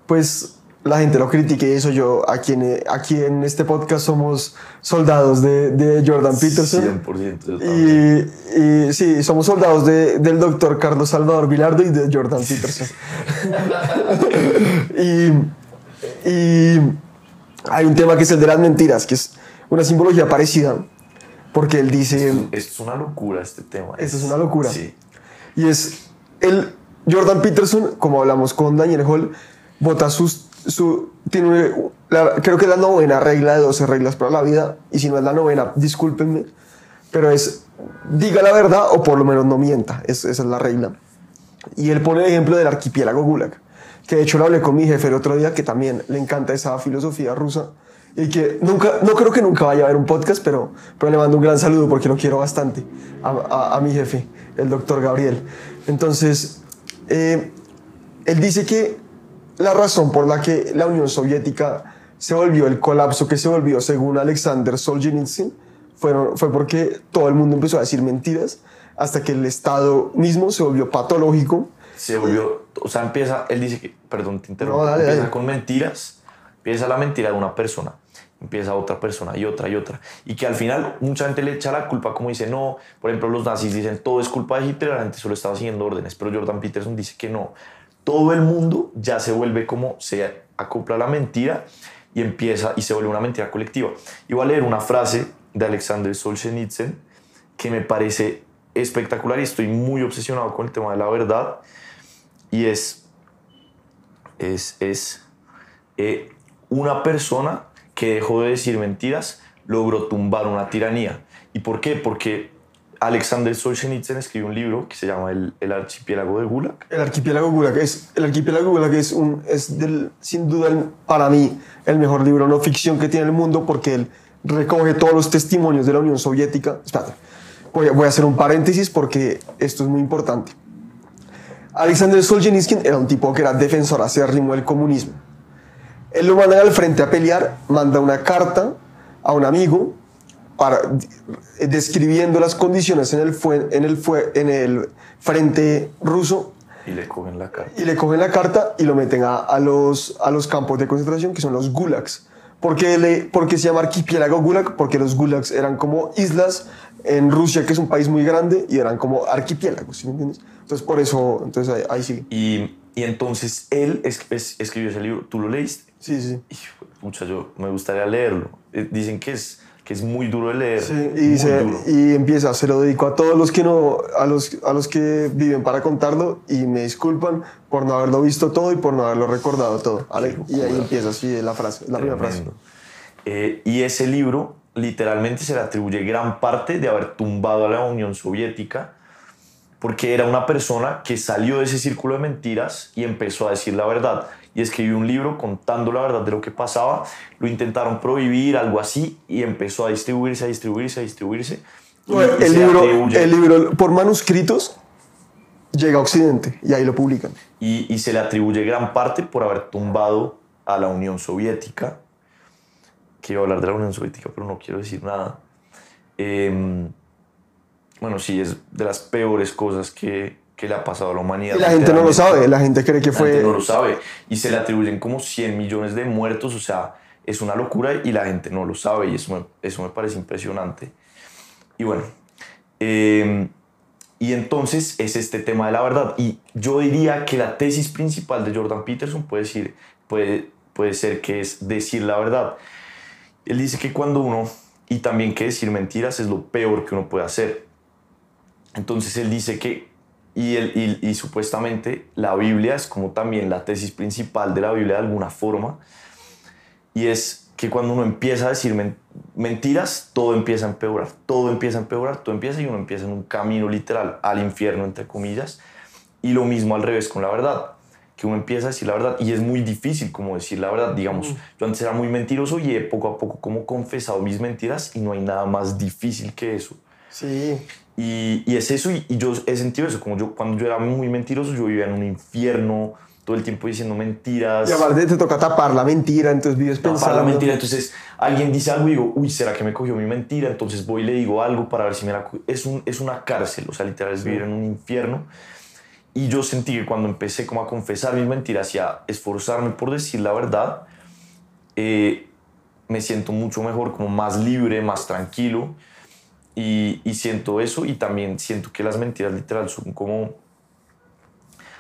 B: pues la gente lo critique y eso, yo aquí en, aquí en este podcast somos soldados de, de Jordan Peterson.
C: 100%. yo también.
B: Y, y sí, somos soldados de- del doctor Carlos Salvador Vilardo y de Jordan Peterson. (laughs) y, y hay un tema que es el de las mentiras, que es una simbología parecida, porque él dice,
C: Esto es una locura este tema.
B: Esto es una locura.
C: Sí.
B: y es el Jordan Peterson, como hablamos con Daniel Hall, vota sus, su, tiene la- creo que es la novena regla de 12 reglas para la vida, y si no es la novena, discúlpenme, pero es diga la verdad o por lo menos no mienta, es- esa es la regla. Y él pone el ejemplo del archipiélago Gulag, que de hecho lo hablé con mi jefe el otro día, que también le encanta esa filosofía rusa, y que nunca, no creo que nunca vaya a ver un podcast, pero, pero le mando un gran saludo porque lo quiero bastante a, a- a mi jefe, el doctor Gabriel. Entonces, eh, él dice que la razón por la que la Unión Soviética se volvió el colapso que se volvió, según Alexander Solzhenitsyn, fueron, fue porque todo el mundo empezó a decir mentiras hasta que el Estado mismo se volvió patológico.
C: se volvió, o sea, empieza, él dice que, perdón, te interrumpo,
B: No, dale,
C: empieza
B: dale.
C: con mentiras, empieza la mentira de una persona, empieza otra persona y otra y otra, y que al final mucha gente le echa la culpa, como dice, no, por ejemplo, los nazis dicen, todo es culpa de Hitler, la gente solo estaba siguiendo órdenes, pero Jordan Peterson dice que no, todo el mundo ya se vuelve como, se acopla la mentira y empieza, y se vuelve una mentira colectiva. Y voy a leer una frase de Alexander Solzhenitsyn que me parece espectacular y estoy muy obsesionado con el tema de la verdad. Y es, es, es eh, una persona que dejó de decir mentiras logró tumbar una tiranía. ¿Y por qué? Porque Alexander Solzhenitsyn escribió un libro que se llama El, el archipiélago de Gulag.
B: El archipiélago Gulag es, el archipiélago Gulag es, un, es del, sin duda para mí el mejor libro no ficción que tiene el mundo porque él recoge todos los testimonios de la Unión Soviética. Espérate, voy a hacer un paréntesis porque esto es muy importante. Alexander Solzhenitsyn era un tipo que era defensor acérrimo del comunismo. Él lo mandan al frente a pelear, manda una carta a un amigo para, eh, describiendo las condiciones en el, fue- en, el fue- en el frente ruso
C: Y le cogen la cara.
B: y le cogen la carta y lo meten a, a los, a los campos de concentración que son los gulags. ¿Por qué, le, por qué se llama archipiélago gulag? Porque los gulags eran como islas en Rusia, que es un país muy grande, y eran como archipiélagos, ¿sí me entiendes? Entonces, por eso, entonces ahí, ahí sigue.
C: Y, y entonces él es- es- escribió ese libro. ¿Tú lo leíste?
B: Sí, sí.
C: Pucha, yo me gustaría leerlo. Eh, Dicen que es, que es muy duro de leer.
B: Sí, y,
C: duro.
B: y empieza, se lo dedico a todos los que no, a los, a los que viven para contarlo y me disculpan por no haberlo visto todo y por no haberlo recordado todo. ¿vale? Y ahí empieza así la frase, la primera frase.
C: Eh, y ese libro literalmente se le atribuye gran parte de haber tumbado a la Unión Soviética porque era una persona que salió de ese círculo de mentiras y empezó a decir la verdad. Y escribió un libro contando la verdad de lo que pasaba. Lo intentaron prohibir, algo así, y empezó a distribuirse, a distribuirse, a distribuirse.
B: El, libro,
C: atribuye-
B: el libro por manuscritos llega a Occidente y ahí lo publican.
C: y, y se le atribuye gran parte por haber tumbado a la Unión Soviética. Quiero hablar de la Unión Soviética, pero no quiero decir nada. Em, bueno, sí, es de las peores cosas que, que le ha pasado a la humanidad.
B: Y la gente no lo sabe, la gente cree que
C: La
B: fue...
C: gente no lo sabe. Y se le atribuyen como 100 millones de muertos. O sea, es una locura y la gente no lo sabe. Y eso me, eso me parece impresionante. Y bueno, eh, y entonces es este tema de la verdad. Y yo diría que la tesis principal de Jordan Peterson puede, decir, puede, puede ser que es decir la verdad. Él dice que cuando uno, y también que decir mentiras es lo peor que uno puede hacer. Entonces él dice que Y, el, y, y supuestamente la Biblia es como también la tesis principal de la Biblia de alguna forma. Y es que cuando uno empieza a decir men- mentiras, todo empieza a empeorar. Todo empieza a empeorar, todo empieza y uno empieza en un camino literal al infierno, entre comillas. Y lo mismo al revés con la verdad. Que uno empieza a decir la verdad y es muy difícil como decir la verdad. Digamos, yo antes era muy mentiroso y he poco a poco como confesado mis mentiras y no hay nada más difícil que eso.
B: Sí.
C: Y, y es eso, y, y yo he sentido eso, como yo cuando yo era muy mentiroso, yo vivía en un infierno, todo el tiempo diciendo mentiras.
B: Y aparte te toca tapar la mentira, entonces vives
C: tapar
B: pensando.
C: la mentira, entonces alguien dice algo y digo, uy, ¿será que me cogió mi mentira? Entonces voy y le digo algo para ver si me la... Es, un, es una cárcel, o sea, literal es vivir en un infierno. Y yo sentí que cuando empecé como a confesar mis mentiras y a esforzarme por decir la verdad, eh, me siento mucho mejor, como más libre, más tranquilo. Y, y siento eso y también siento que las mentiras literal son como, o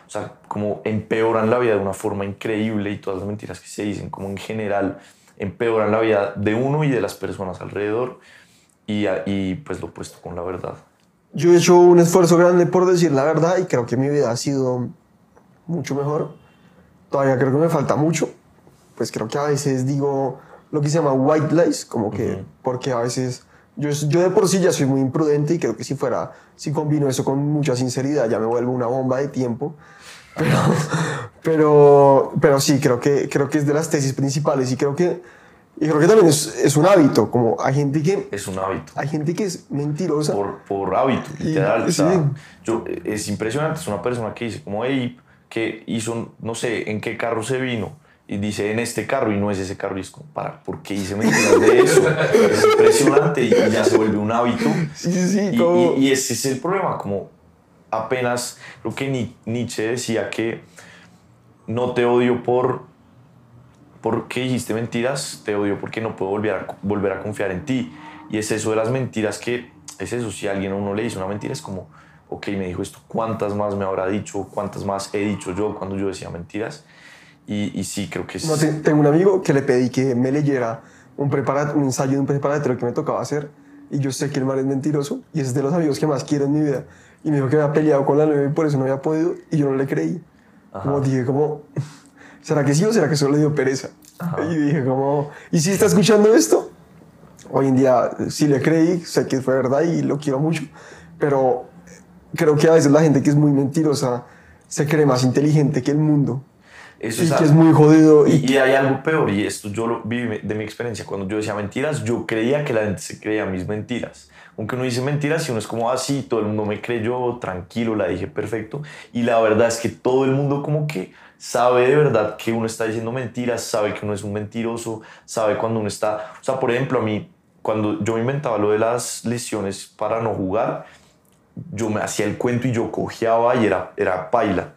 C: sea, como empeoran la vida de una forma increíble y todas las mentiras que se dicen, como en general, empeoran la vida de uno y de las personas alrededor y, y pues lo opuesto con la verdad.
B: Yo he hecho un esfuerzo grande por decir la verdad y creo que mi vida ha sido mucho mejor. Todavía creo que me falta mucho. Pues creo que a veces digo lo que se llama white lies, como que, porque a veces yo, yo de por sí ya soy muy imprudente y creo que si fuera, si combino eso con mucha sinceridad ya me vuelvo una bomba de tiempo. Pero, (laughs) pero, pero sí, creo que, creo que es de las tesis principales y creo que, y creo que también es, es un hábito, como hay gente que,
C: Es un hábito.
B: hay gente que es mentirosa.
C: por, por hábito, literal.
B: sí.
C: yo, es impresionante, es una persona que dice como, hey, que hizo, no sé, en qué carro se vino, y dice en este carro, y no es ese carro, y es como, para, ¿por qué hice mentiras de eso? es impresionante y, y ya se vuelve un hábito.
B: Sí, sí,
C: Y,
B: como-
C: y- y ese es el problema, como apenas, creo que Ni- Nietzsche decía que no te odio por porque dijiste mentiras, te odio porque no puedo volver a, volver a confiar en ti. Y es eso de las mentiras que, es eso, si alguien a uno le dice una mentira, es como, ok, me dijo esto, ¿cuántas más me habrá dicho? ¿Cuántas más he dicho yo cuando yo decía mentiras? Y, y sí, creo que.
B: No, te- tengo un amigo que le pedí que me leyera un, un ensayo de un preparatorio que me tocaba hacer y yo sé que el mal es mentiroso y es de los amigos que más quiero en mi vida. Y me dijo que había peleado con la nueve y por eso no había podido y yo no le creí. Como dije, como, (laughs) ¿será que sí o será que solo le dio pereza? Y dije, como, ¿y si está escuchando esto? Hoy en día sí le creí, sé que fue verdad y lo quiero mucho, pero creo que a veces la gente que es muy mentirosa se cree más inteligente que el mundo.
C: Eso
B: y
C: es
B: que es muy jodido.
C: Y,
B: Y,
C: hay algo peor, y esto yo lo vi de mi experiencia. Cuando yo decía mentiras, yo creía que la gente se creía mis mentiras. Aunque uno dice mentiras y uno es como así, todo el mundo me creyó, tranquilo, la dije perfecto. Y la verdad es que todo el mundo como que sabe de verdad que uno está diciendo mentiras, sabe que uno es un mentiroso, sabe cuando uno está... O sea, por ejemplo, a mí, cuando yo inventaba lo de las lesiones para no jugar, yo me hacía el cuento y yo cojeaba y era, era paila.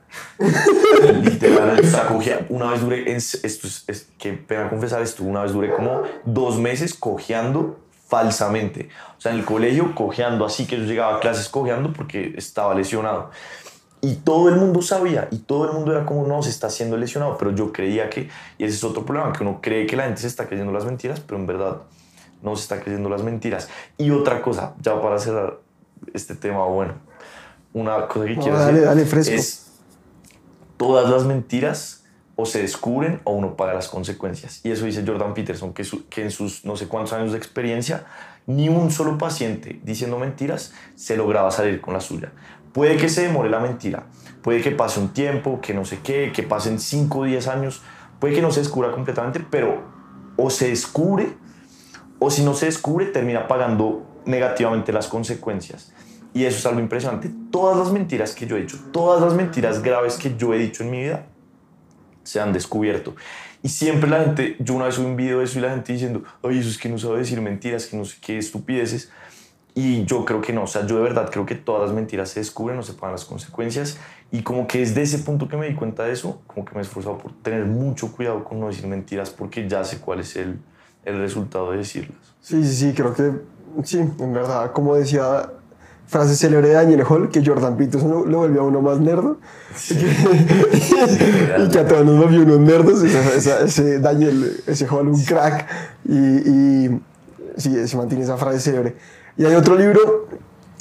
C: Literal, o sea, cogía- una vez duré, esto es, es- que pena confesar esto, una vez duré como dos meses cojeando falsamente. O sea, en el colegio cojeando así que yo llegaba a clases cojeando porque estaba lesionado. Y todo el mundo sabía, y todo el mundo era como, no, se está haciendo lesionado, pero yo creía que, y ese es otro problema, que uno cree que la gente se está creyendo las mentiras, pero en verdad no se está creyendo las mentiras. Y otra cosa, ya para cerrar este tema, bueno, una cosa que
B: No,
C: quiero
B: dale,
C: decir
B: dale, fresco.
C: es todas las mentiras o se descubren o uno paga las consecuencias. Y eso dice Jordan Peterson, que, en sus no sé cuántos años de experiencia, ni un solo paciente diciendo mentiras se lograba salir con la suya. Puede que se demore la mentira, puede que pase un tiempo, que no sé qué, que pasen 5 o 10 años, puede que no se descubra completamente, pero o se descubre o si no se descubre, termina pagando negativamente las consecuencias. Y eso es algo impresionante. Todas las mentiras que yo he hecho, todas las mentiras graves que yo he dicho en mi vida, se han descubierto. Y siempre la gente, yo una vez subí un video de eso y la gente diciendo, ay, eso es que no sabe decir mentiras, que no sé qué estupideces. Y yo creo que no, o sea, yo de verdad creo que todas las mentiras se descubren, no se pagan las consecuencias. Y como que desde ese punto que me di cuenta de eso, como que me he esforzado por tener mucho cuidado con no decir mentiras porque ya sé cuál es el, el resultado de decirlas.
B: sí, sí, sí, creo que sí, en verdad, como decía frase célebre de Daniel Hall, que Jordan Peterson lo, lo volvió a uno más nerdo y, que, (laughs) y que a todos nos volvió unos nerdos. Esa- esa- ese Daniel, ese Hall, un crack. Y, y sí, se mantiene esa frase célebre. Y hay otro libro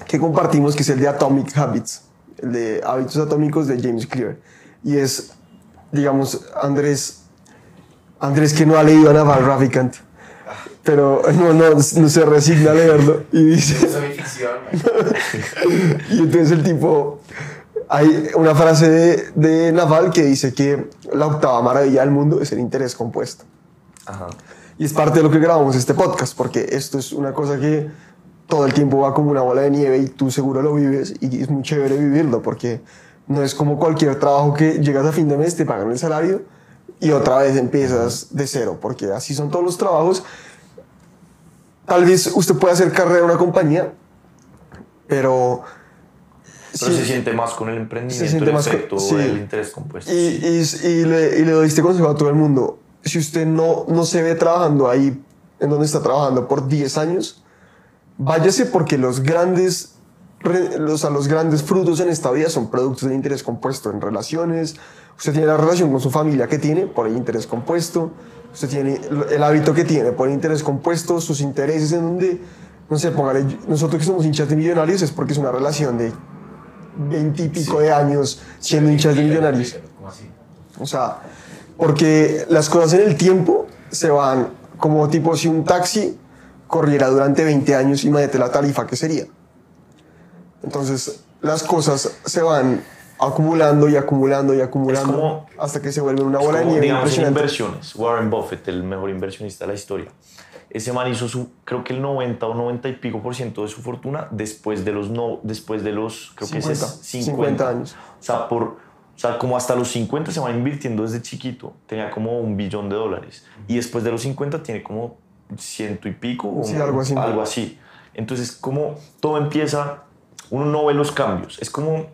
B: que compartimos que es el de Atomic Habits. el de Hábitos Atómicos de James Clear. Y es, digamos, Andrés, Andrés que no ha leído a Naval Ravikant, pero no, no, no se resigna a leerlo y dice...
D: Eso es ficción. (laughs)
B: Y entonces el tipo, hay una frase de, de Naval que dice que la octava maravilla del mundo es el interés compuesto.
C: Ajá.
B: Y es parte de lo que grabamos este podcast, porque esto es una cosa que todo el tiempo va como una bola de nieve y tú seguro lo vives y es muy chévere vivirlo, porque no es como cualquier trabajo que llegas a fin de mes, te pagan el salario y otra vez empiezas de cero, porque así son todos los trabajos. Tal vez usted pueda hacer carrera en una compañía, pero...
C: Pero
B: sí-
C: se siente más con el emprendimiento,
B: Se siente
C: el
B: más con-
C: efecto
B: sí.
C: del interés compuesto.
B: Y, y, y le, y le doy este consejo a todo el mundo. Si usted no, no se ve trabajando ahí en donde está trabajando por 10 años, váyase porque los grandes, los, a los grandes frutos en esta vida son productos de interés compuesto en relaciones. Usted tiene la relación con su familia que tiene por el interés compuesto. Usted tiene el- hábito que tiene por interés compuesto, sus intereses en donde, no sé, póngale, nosotros que somos hinchas de millonarios es porque es una relación de 20 y pico de años siendo hinchas de millonarios.
D: ¿Cómo así?
B: O sea, porque las cosas en el tiempo se van como tipo si un taxi corriera durante 20 años, imagínate la tarifa que sería. Entonces, las cosas se van acumulando y acumulando y acumulando
C: como-
B: hasta que se vuelven una bola de nieve
C: digamos, en inversiones. Warren Buffett, el mejor inversionista de la historia. Ese man hizo su, creo que el 90 o 90 y pico por ciento de su fortuna después de los, no, después de los, creo que ese es
B: 50,
C: 50.
B: 50 años.
C: O sea, por, o sea, como hasta los 50 se va invirtiendo desde chiquito. Tenía como un billón de dólares. Y después de los 50 tiene como ciento y pico. o
B: Sí, algo así.
C: Algo así. Entonces, como todo empieza, uno no ve los cambios. Es como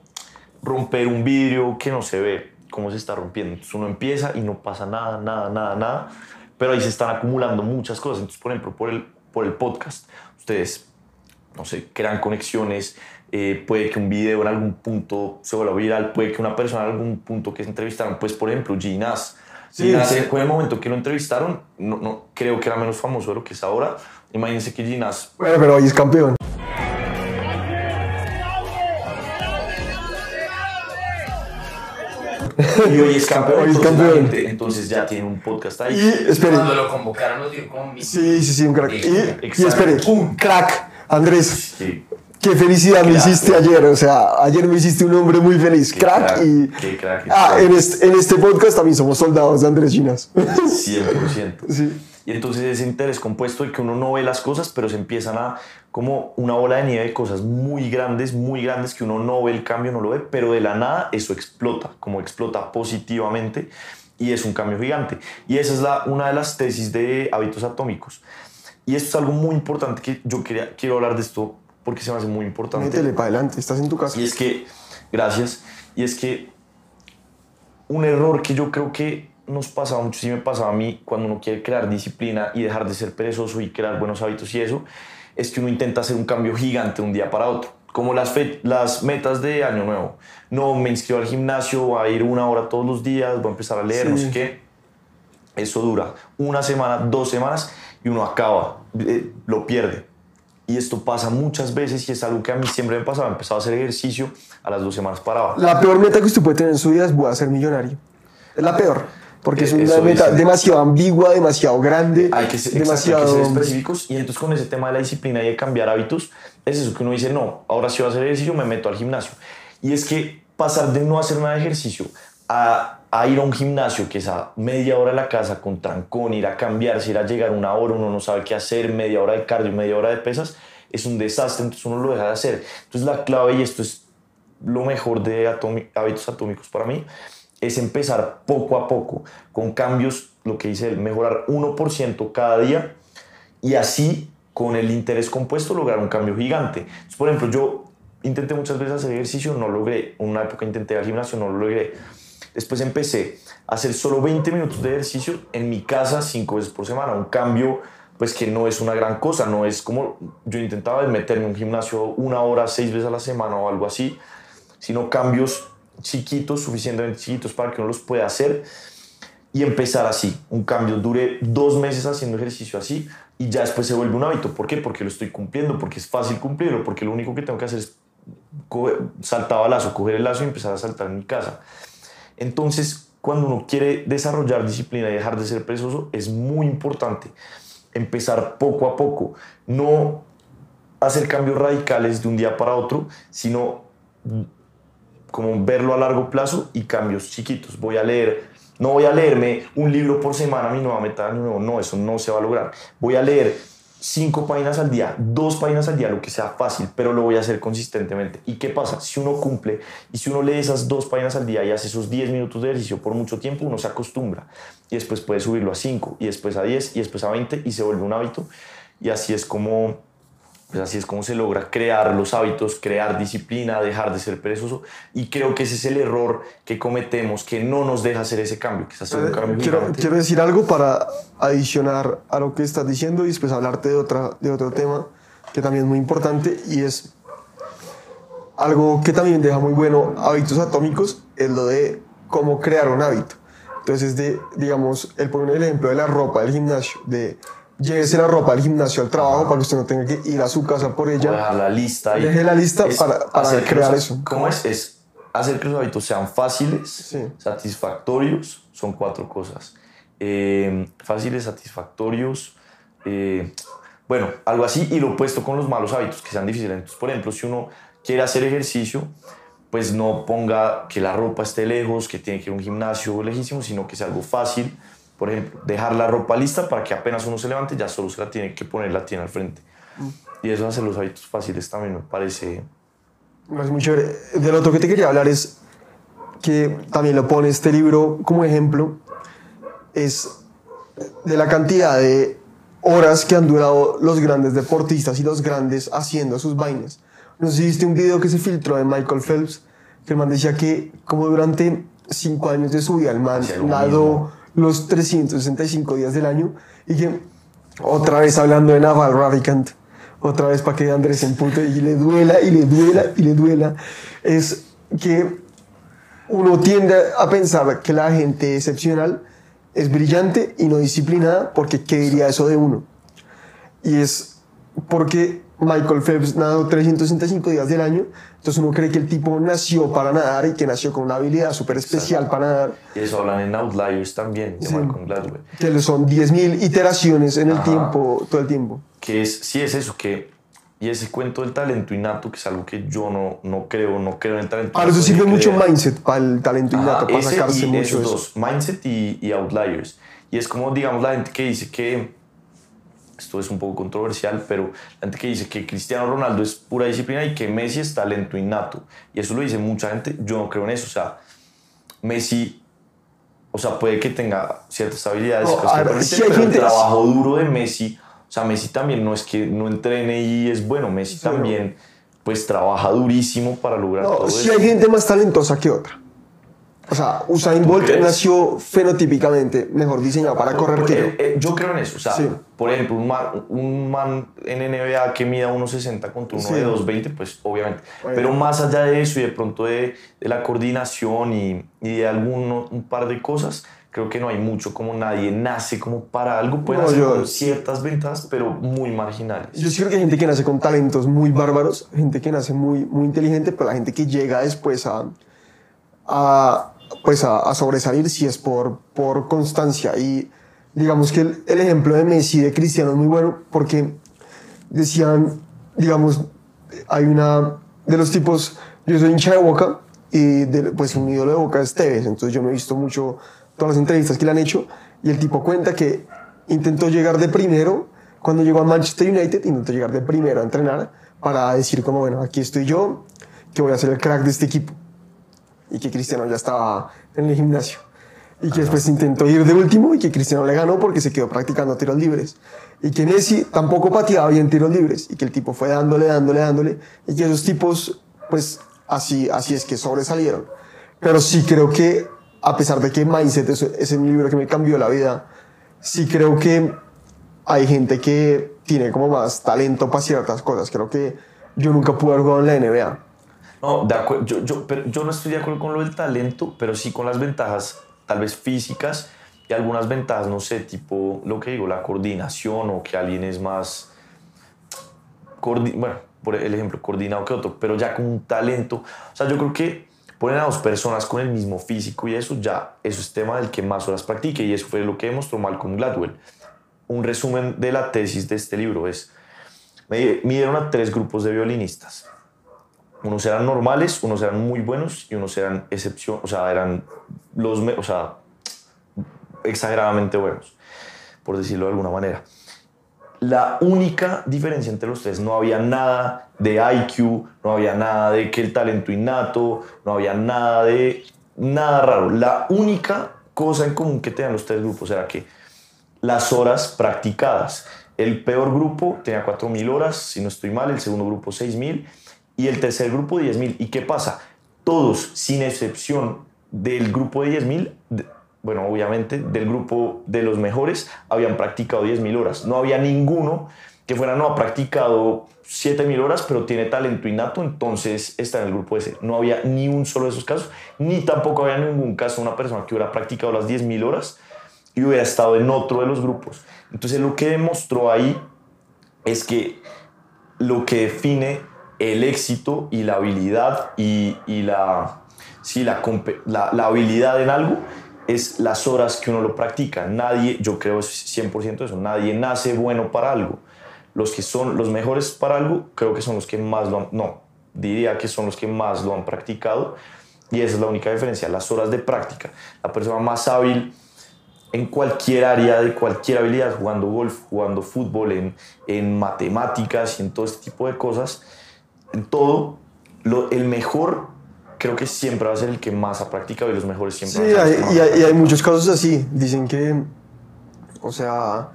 C: romper un vidrio que no se ve cómo se está rompiendo. Entonces uno empieza y no pasa nada, nada, nada, nada. Pero ahí se están acumulando muchas cosas. Entonces, por ejemplo, por el, por el podcast, ustedes, no sé, crean conexiones. eh, puede que un video en algún punto se vuelva viral. Puede que una persona en algún punto que se entrevistaron, pues por ejemplo, Ginás.
B: Sí,
C: Ginás,
B: sí.
C: en el momento que lo entrevistaron, no, no, creo que era menos famoso de lo que es ahora. Imagínense que Ginás
B: Bueno, pero hoy es campeón. (laughs)
C: y hoy es campeón.
B: Hoy es
C: entonces
B: campeón.
C: ya tiene un podcast ahí.
B: Y espere.
D: Cuando lo convocaron nos dio como mi...
B: Sí, sí, sí, un crack. Y, espere, un crack. Andrés,
C: Sí.
B: Qué felicidad me hiciste ayer, o sea, ayer me hiciste un hombre muy feliz,
C: Qué
B: crack,
C: crack,
B: y...
C: qué crack,
B: ah, en este, en este podcast también somos soldados de Andrés Ginas.
C: 100%. (laughs)
B: sí.
C: Y entonces ese interés compuesto de que uno no ve las cosas, pero se empiezan a como una bola de nieve de cosas muy grandes, muy grandes que uno no ve el cambio, no lo ve, pero de la nada eso explota, como explota positivamente y es un cambio gigante. Y esa es la, una de las tesis de hábitos atómicos. Y esto es algo muy importante que yo quería, quiero hablar de esto porque se me hace muy importante.
B: Métele para adelante, estás en tu casa.
C: Y es que, gracias, y es que un error que yo creo que nos pasaba mucho, sí me pasaba a mí, cuando uno quiere crear disciplina y dejar de ser perezoso y crear buenos hábitos y eso, es que uno intenta hacer un cambio gigante de un día para otro. Como las, fe- las metas de año nuevo. No, me inscribo al gimnasio, voy a ir una hora todos los días, voy a empezar a leer, no
B: Sí.
C: sé qué. Eso dura una semana, dos semanas y uno acaba, eh, lo pierde. Y esto pasa muchas veces y es algo que a mí siempre me pasaba. Empezaba a hacer ejercicio, a las dos semanas paraba.
B: La peor meta que usted puede tener en su vida es voy a ser millonario. Es la peor, porque es
C: Eh,
B: una
C: eso
B: meta demasiado ambigua, demasiado grande,
C: Hay que, ser,
B: demasiado...
C: hay que ser específicos. Y entonces con ese tema de la disciplina y de cambiar hábitos, es eso que uno dice, no, ahora sí voy a hacer ejercicio, me meto al gimnasio. Y es que pasar de no hacer nada de ejercicio a, a ir a un gimnasio que es a media hora de la casa con trancón, ir a cambiarse, ir a llegar una hora, uno no sabe qué hacer, media hora de cardio, media hora de pesas, es un desastre, entonces uno lo deja de hacer. Entonces la clave, y esto es lo mejor de hábitos atómicos para mí, es empezar poco a poco, con cambios, lo que dice él, mejorar 1% cada día y así con el interés compuesto lograr un cambio gigante. Por ejemplo, yo intenté muchas veces hacer ejercicio, no logré. Una época intenté ir al gimnasio, no lo logré. Después empecé a hacer solo 20 minutos de ejercicio en mi casa cinco veces por semana. Un cambio, pues que no es una gran cosa, no es como yo intentaba meterme en un gimnasio una hora, seis veces a la semana o algo así, sino cambios chiquitos, suficientemente chiquitos para que uno los pueda hacer y empezar así. Un cambio dure dos meses haciendo ejercicio así y ya después se vuelve un hábito. ¿Por qué? Porque lo estoy cumpliendo, porque es fácil cumplirlo, porque lo único que tengo que hacer es coge- saltaba lazo, coger el lazo y empezar a saltar en mi casa. Entonces, cuando uno quiere desarrollar disciplina y dejar de ser perezoso, es muy importante empezar poco a poco, no hacer cambios radicales de un día para otro, sino como verlo a largo plazo y cambios chiquitos. Voy a leer, no voy a leerme un libro por semana, mi nueva meta de nuevo, no, eso no se va a lograr. Voy a leer cinco páginas al día, dos páginas al día, lo que sea fácil, pero lo voy a hacer consistentemente. ¿Y qué pasa? Si uno cumple y si uno lee esas dos páginas al día y hace esos 10 minutos de ejercicio por mucho tiempo, uno se acostumbra y después puede subirlo a 5 y después a 10 y después a 20 y se vuelve un hábito y así es como pues así es como se logra crear los hábitos, crear disciplina, dejar de ser perezoso. Y creo que ese es el error que cometemos, que no nos deja hacer ese cambio, que es hacer un cambio
B: Eh, Quiero,
C: gigante.
B: quiero decir algo para adicionar a lo que estás diciendo y después hablarte de, otra, de otro tema que también es muy importante y es algo que también deja muy bueno hábitos atómicos, es lo de cómo crear un hábito. Entonces, de, digamos, el poner el ejemplo de la ropa del gimnasio, de llévese la ropa del gimnasio al trabajo para que usted no tenga que ir a su casa por ella.
C: dejar la lista.
B: Deje la lista
C: es
B: para- para
C: hacer
B: crear
C: los-
B: eso.
C: ¿Cómo es? Es hacer que los hábitos sean fáciles,
B: Sí.
C: satisfactorios, son cuatro cosas. Eh, fáciles, satisfactorios, eh, bueno, algo así, y lo opuesto con los malos hábitos, que sean difíciles. Entonces, por ejemplo, si uno quiere hacer ejercicio, pues no ponga que la ropa esté lejos, que tiene que ir a un gimnasio lejísimo, sino que sea algo fácil. Por ejemplo, dejar la ropa lista para que apenas uno se levante, ya solo se la tiene que poner, la tiene al frente. Y eso hacer los hábitos fáciles también me parece
B: Es muy chévere. Del otro que te quería hablar es que también lo pone este libro como ejemplo, es de la cantidad de horas que han durado los grandes deportistas y los grandes haciendo sus vainas. No sé si viste un video que se filtró de Michael Phelps, que el man decía que como durante cinco años de su vida el man nadó. Los 365 días del año y que otra vez hablando de Naval Ravikant, otra vez para que Andrés se empute y le duela y le duela y le duela, es que uno tiende a pensar que la gente excepcional es brillante y no disciplinada porque ¿qué diría eso de uno? Y es porque Michael Phelps nadó 365 días del año, entonces uno cree que el tipo nació para nadar y que nació con una habilidad súper especial para nadar,
C: Y eso hablan en Outliers también, de
B: Sí.
C: Malcolm Gladwell.
B: que son 10.000 iteraciones en el
C: Ajá.
B: tiempo, todo el tiempo.
C: Que es, sí es eso, que... Y ese cuento del talento innato, que es algo que yo no, no creo, no creo en el talento
B: Para eso
C: innato,
B: sirve
C: ni
B: mucho
C: creer.
B: mindset, para el talento
C: Ajá,
B: innato, para
C: ese
B: sacarse
C: y
B: mucho
C: esos
B: eso.
C: dos, mindset y, y outliers. Y es como, digamos, la gente que dice que, esto es un poco controversial, pero la gente que dice que Cristiano Ronaldo es pura disciplina y que Messi es talento innato. Y eso lo dice mucha gente, yo no creo en eso. O sea, Messi, o sea, puede que tenga ciertas habilidades,
B: No,
C: cosas
B: ver, sí
C: pero el trabajo duro de Messi, o sea, Messi también no es que no entrene y es bueno, Messi
B: Sí,
C: también pues trabaja durísimo para lograr todo
B: No, sí
C: eso.
B: hay gente más talentosa que otra. O sea, Usain Bolt nació fenotípicamente mejor diseñado para correr que yo.
C: Eh, eh, yo creo en eso. O sea,
B: Sí.
C: por ejemplo, un man, un man en NBA que mida 1,60 contra uno
B: Sí.
C: de 2,20, pues obviamente.
B: Bueno.
C: Pero más allá de eso y de pronto de, de la coordinación y, y de algún un par de cosas, creo que no hay mucho como nadie nace como para algo. Puede
B: No,
C: hacer
B: yo-
C: ciertas ventajas, pero muy marginales.
B: Yo sí creo que hay gente que nace con talentos muy bárbaros, gente que nace muy, muy inteligente, pero la gente que llega después a, a, pues a, a sobresalir si es por, por constancia. Y digamos que el, el ejemplo de Messi, de Cristiano, es muy bueno porque decían, digamos, hay una de los tipos, yo soy hincha de Boca y de- pues un ídolo de Boca es Tevez, entonces yo no he visto mucho todas las entrevistas que le han hecho y el tipo cuenta que intentó llegar de primero cuando llegó a Manchester United, intentó llegar de primero a entrenar para decir como, bueno, aquí estoy yo, que voy a ser el crack de este equipo y que Cristiano ya estaba en el gimnasio. Y que después intentó ir de último y que Cristiano le ganó porque se quedó practicando tiros libres. Y que Messi tampoco pateaba bien tiros libres y que el tipo fue dándole, dándole, dándole. Y que esos tipos, pues así, así es que sobresalieron. Pero sí creo que, a pesar de que Mindset es, es el libro que me cambió la vida, sí creo que hay gente que tiene como más talento para ciertas cosas. Creo que yo nunca pude haber jugado en la NBA.
C: No, de yo, yo, no estoy de acuerdo con lo del talento, pero sí con las ventajas, tal vez físicas, y algunas ventajas, no sé, tipo lo que digo, la coordinación o que alguien es más. Bueno, por el ejemplo, coordinado que otro, pero ya con un talento. O sea, yo creo que ponen a dos personas con el mismo físico y eso ya, eso es tema del que más horas practique y eso fue lo que demostró Malcolm Gladwell. Un resumen de la tesis de este libro es, me midieron a tres grupos de violinistas. Unos eran normales, unos eran muy buenos y unos eran excepción, o sea, eran los, o sea, exageradamente buenos, por decirlo de alguna manera. La única diferencia entre los tres, no había nada de IQ, no había nada de que el talento innato, no había nada de nada raro. La única cosa en común que tenían los tres grupos era que las horas practicadas. El peor grupo tenía 4.000 horas, si no estoy mal, el segundo grupo 6.000 y el tercer grupo 10.000. ¿Y qué pasa? Todos, sin excepción del grupo de 10.000, de- bueno, obviamente del grupo de los mejores, habían practicado 10.000 horas. No había ninguno que fuera, no ha practicado 7.000 horas, pero tiene talento innato, entonces está en el grupo ese. No había ni un solo de esos casos, ni tampoco había ningún caso de una persona que hubiera practicado las 10.000 horas y hubiera estado en otro de los grupos. Entonces lo que demostró ahí es que lo que define el éxito y la habilidad y, la, sí, la, la, habilidad en algo es las horas que uno lo practica. Nadie, yo creo es 100% eso, nadie nace bueno para algo. Los que son los mejores para algo, creo que son los que más lo han, no, diría que son los que más lo han practicado y esa es la única diferencia, las horas de práctica. La persona más hábil en cualquier área de cualquier habilidad, jugando golf, jugando fútbol, en, en matemáticas y en todo este tipo de cosas, en todo, lo- el mejor creo que siempre va a ser el que más ha practicado y los mejores siempre
B: Sí,
C: van a ser
B: hay- y, hay, y hay muchos casos así. Dicen que, o sea,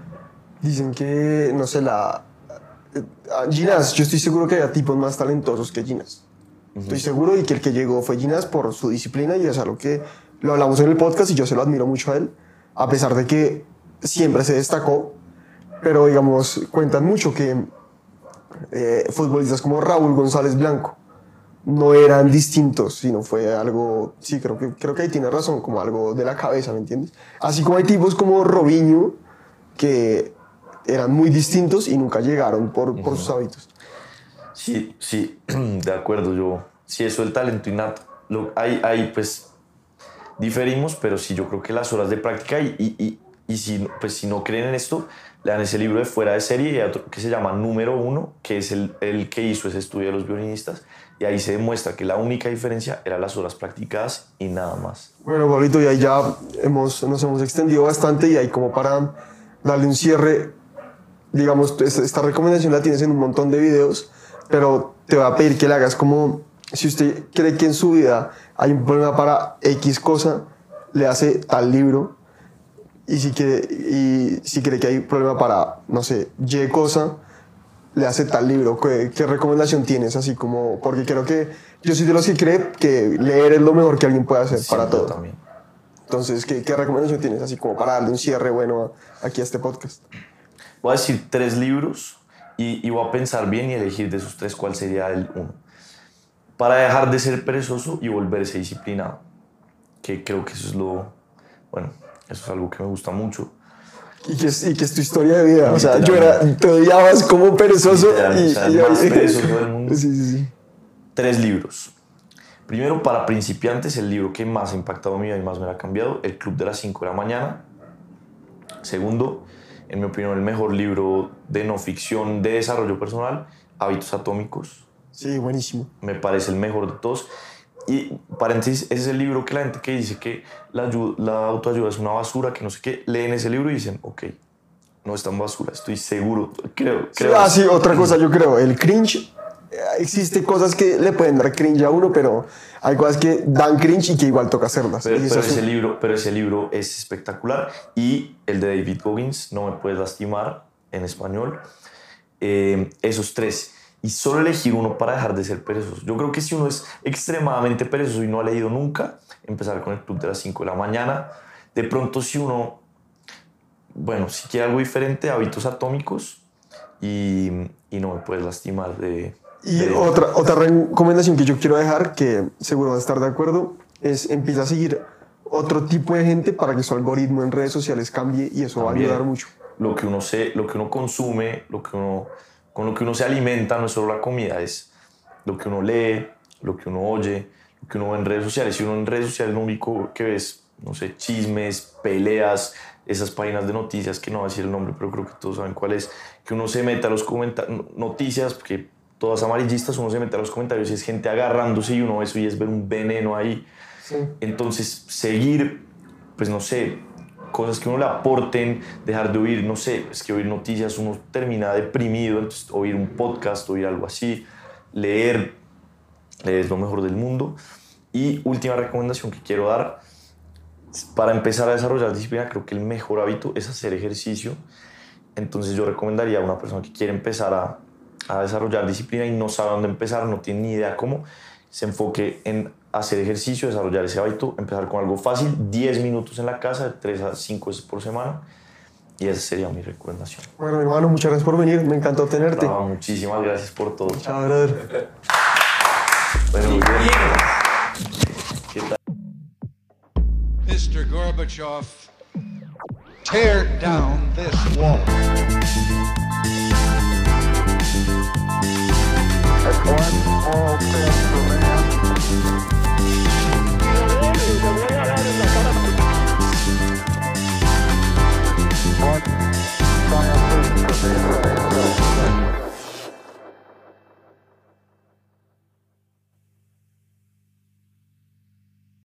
B: dicen que, no sé, la... eh, Ginás, yo estoy seguro que hay tipos más talentosos que Ginás. Estoy seguro y que el que llegó fue Ginás por su disciplina y es algo que lo hablamos en el podcast y yo se lo admiro mucho a él, a pesar de que siempre se destacó, pero digamos, cuentan mucho que eh, futbolistas como Raúl González Blanco, no eran distintos, sino fue algo, sí, creo que, creo que ahí tiene razón, como algo de la cabeza, ¿me entiendes? Así como hay tipos como Robinho, que eran muy distintos y nunca llegaron por, por sus hábitos.
C: Sí, sí, (clears throat) de acuerdo. Yo, sí, eso del talento innato. Lo, hay, hay, pues, diferimos, pero sí, yo creo que las horas de práctica y, y, y, y si, pues, si no creen en esto, lean ese libro de Fuera de Serie y otro que se llama Número Uno, que es el, el que hizo ese estudio de los violinistas. Y ahí se demuestra que la única diferencia era las horas practicadas y nada más.
B: Bueno, Pablito, y ahí ya hemos, nos hemos extendido bastante y ahí como para darle un cierre, digamos, esta recomendación la tienes en un montón de videos, pero te voy a pedir que le hagas como, si usted cree que en su vida hay un problema para X cosa, le hace tal libro, y si, quiere, y si cree que hay problema para, no sé, Y cosa, le hace tal libro. ¿Qué, qué recomendación tienes? Así como, porque creo que yo soy de los que cree que leer es lo mejor que alguien puede hacer para
C: Siempre
B: todo.
C: También.
B: Entonces, ¿qué, ¿qué recomendación tienes? Así como para darle un cierre bueno a- aquí a este podcast.
C: Voy a decir tres libros y, y voy a pensar bien y elegir de esos tres cuál sería el uno. Para dejar de ser perezoso y volverse disciplinado. Que creo que eso es lo. Bueno, eso es algo que me gusta mucho.
B: Y que, es, y que es tu historia de vida. O sea, yo era, te odiabas como perezoso. Y,
C: o sea,
B: y-
C: más perezoso del (laughs) mundo.
B: Sí, sí, sí.
C: Tres libros. Primero, para principiantes, el libro que más ha impactado mi vida y más me ha cambiado, El Club de las 5 de la mañana. Segundo, en mi opinión, el mejor libro de no ficción de desarrollo personal, Hábitos Atómicos.
B: Sí, buenísimo.
C: me parece el mejor de todos. Y paréntesis, ese es el libro que la gente que dice que la, ayu- la autoayuda es una basura, que no sé qué, leen ese libro y dicen, ok, no es tan basura, estoy seguro, creo. Creo
B: ah, sí, otra cosa yo creo. El cringe. eh, Existe cosas que le pueden dar cringe a uno, pero hay cosas que dan cringe y que igual toca hacerlas.
C: Pero, pero
B: es
C: ese libro, pero ese libro es espectacular. Y el de David Goggins, No me puedes lastimar, en español. Eh, esos tres. Y solo elegir uno para dejar de ser perezoso. Yo creo que si uno es extremadamente perezoso y no ha leído nunca, empezar con el club de las 5 de la mañana. De pronto si uno, bueno, si quiere algo diferente, hábitos atómicos y, y no me puedes lastimar de...
B: Y
C: de-
B: otra, otra recomendación que yo quiero dejar, que seguro va a estar de acuerdo, es empieza a seguir otro tipo de gente para que su algoritmo en redes sociales cambie y eso va a ayudar mucho.
C: lo que uno se, lo que uno consume, lo que uno con lo que uno se alimenta, no es solo la comida, es lo que uno lee, lo que uno oye, lo que uno ve en redes sociales. Si uno en redes sociales lo único que ves, no sé, chismes, peleas, esas páginas de noticias, que no voy a decir el nombre, pero creo que todos saben cuál es, que uno se mete a los comentarios, noticias, porque todas amarillistas, uno se mete a los comentarios y es gente agarrándose y uno ve eso y es ver un veneno ahí. Entonces, seguir, pues no sé, cosas que uno le aporten, dejar de oír, no sé, es que oír noticias uno termina deprimido, entonces oír un podcast, oír algo así, leer, leer es lo mejor del mundo. Y última recomendación que quiero dar, para empezar a desarrollar disciplina, creo que el mejor hábito es hacer ejercicio. Entonces yo recomendaría a una persona que quiere empezar a, a desarrollar disciplina y no sabe dónde empezar, no tiene ni idea cómo, se enfoque en hacer ejercicio, desarrollar ese hábito, empezar con algo fácil, 10 minutos en la casa, de 3 a 5 veces por semana. Y esa sería mi recomendación.
B: Bueno, hermano, muchas gracias por venir. Me encantó tenerte.
C: Bravo, muchísimas gracias por todo.
B: Chao, brother.
C: Bueno, muy bien. ¿Qué tal?
A: Mr. Gorbachev, tear down this wall.
F: That's one small step for man, Thank you.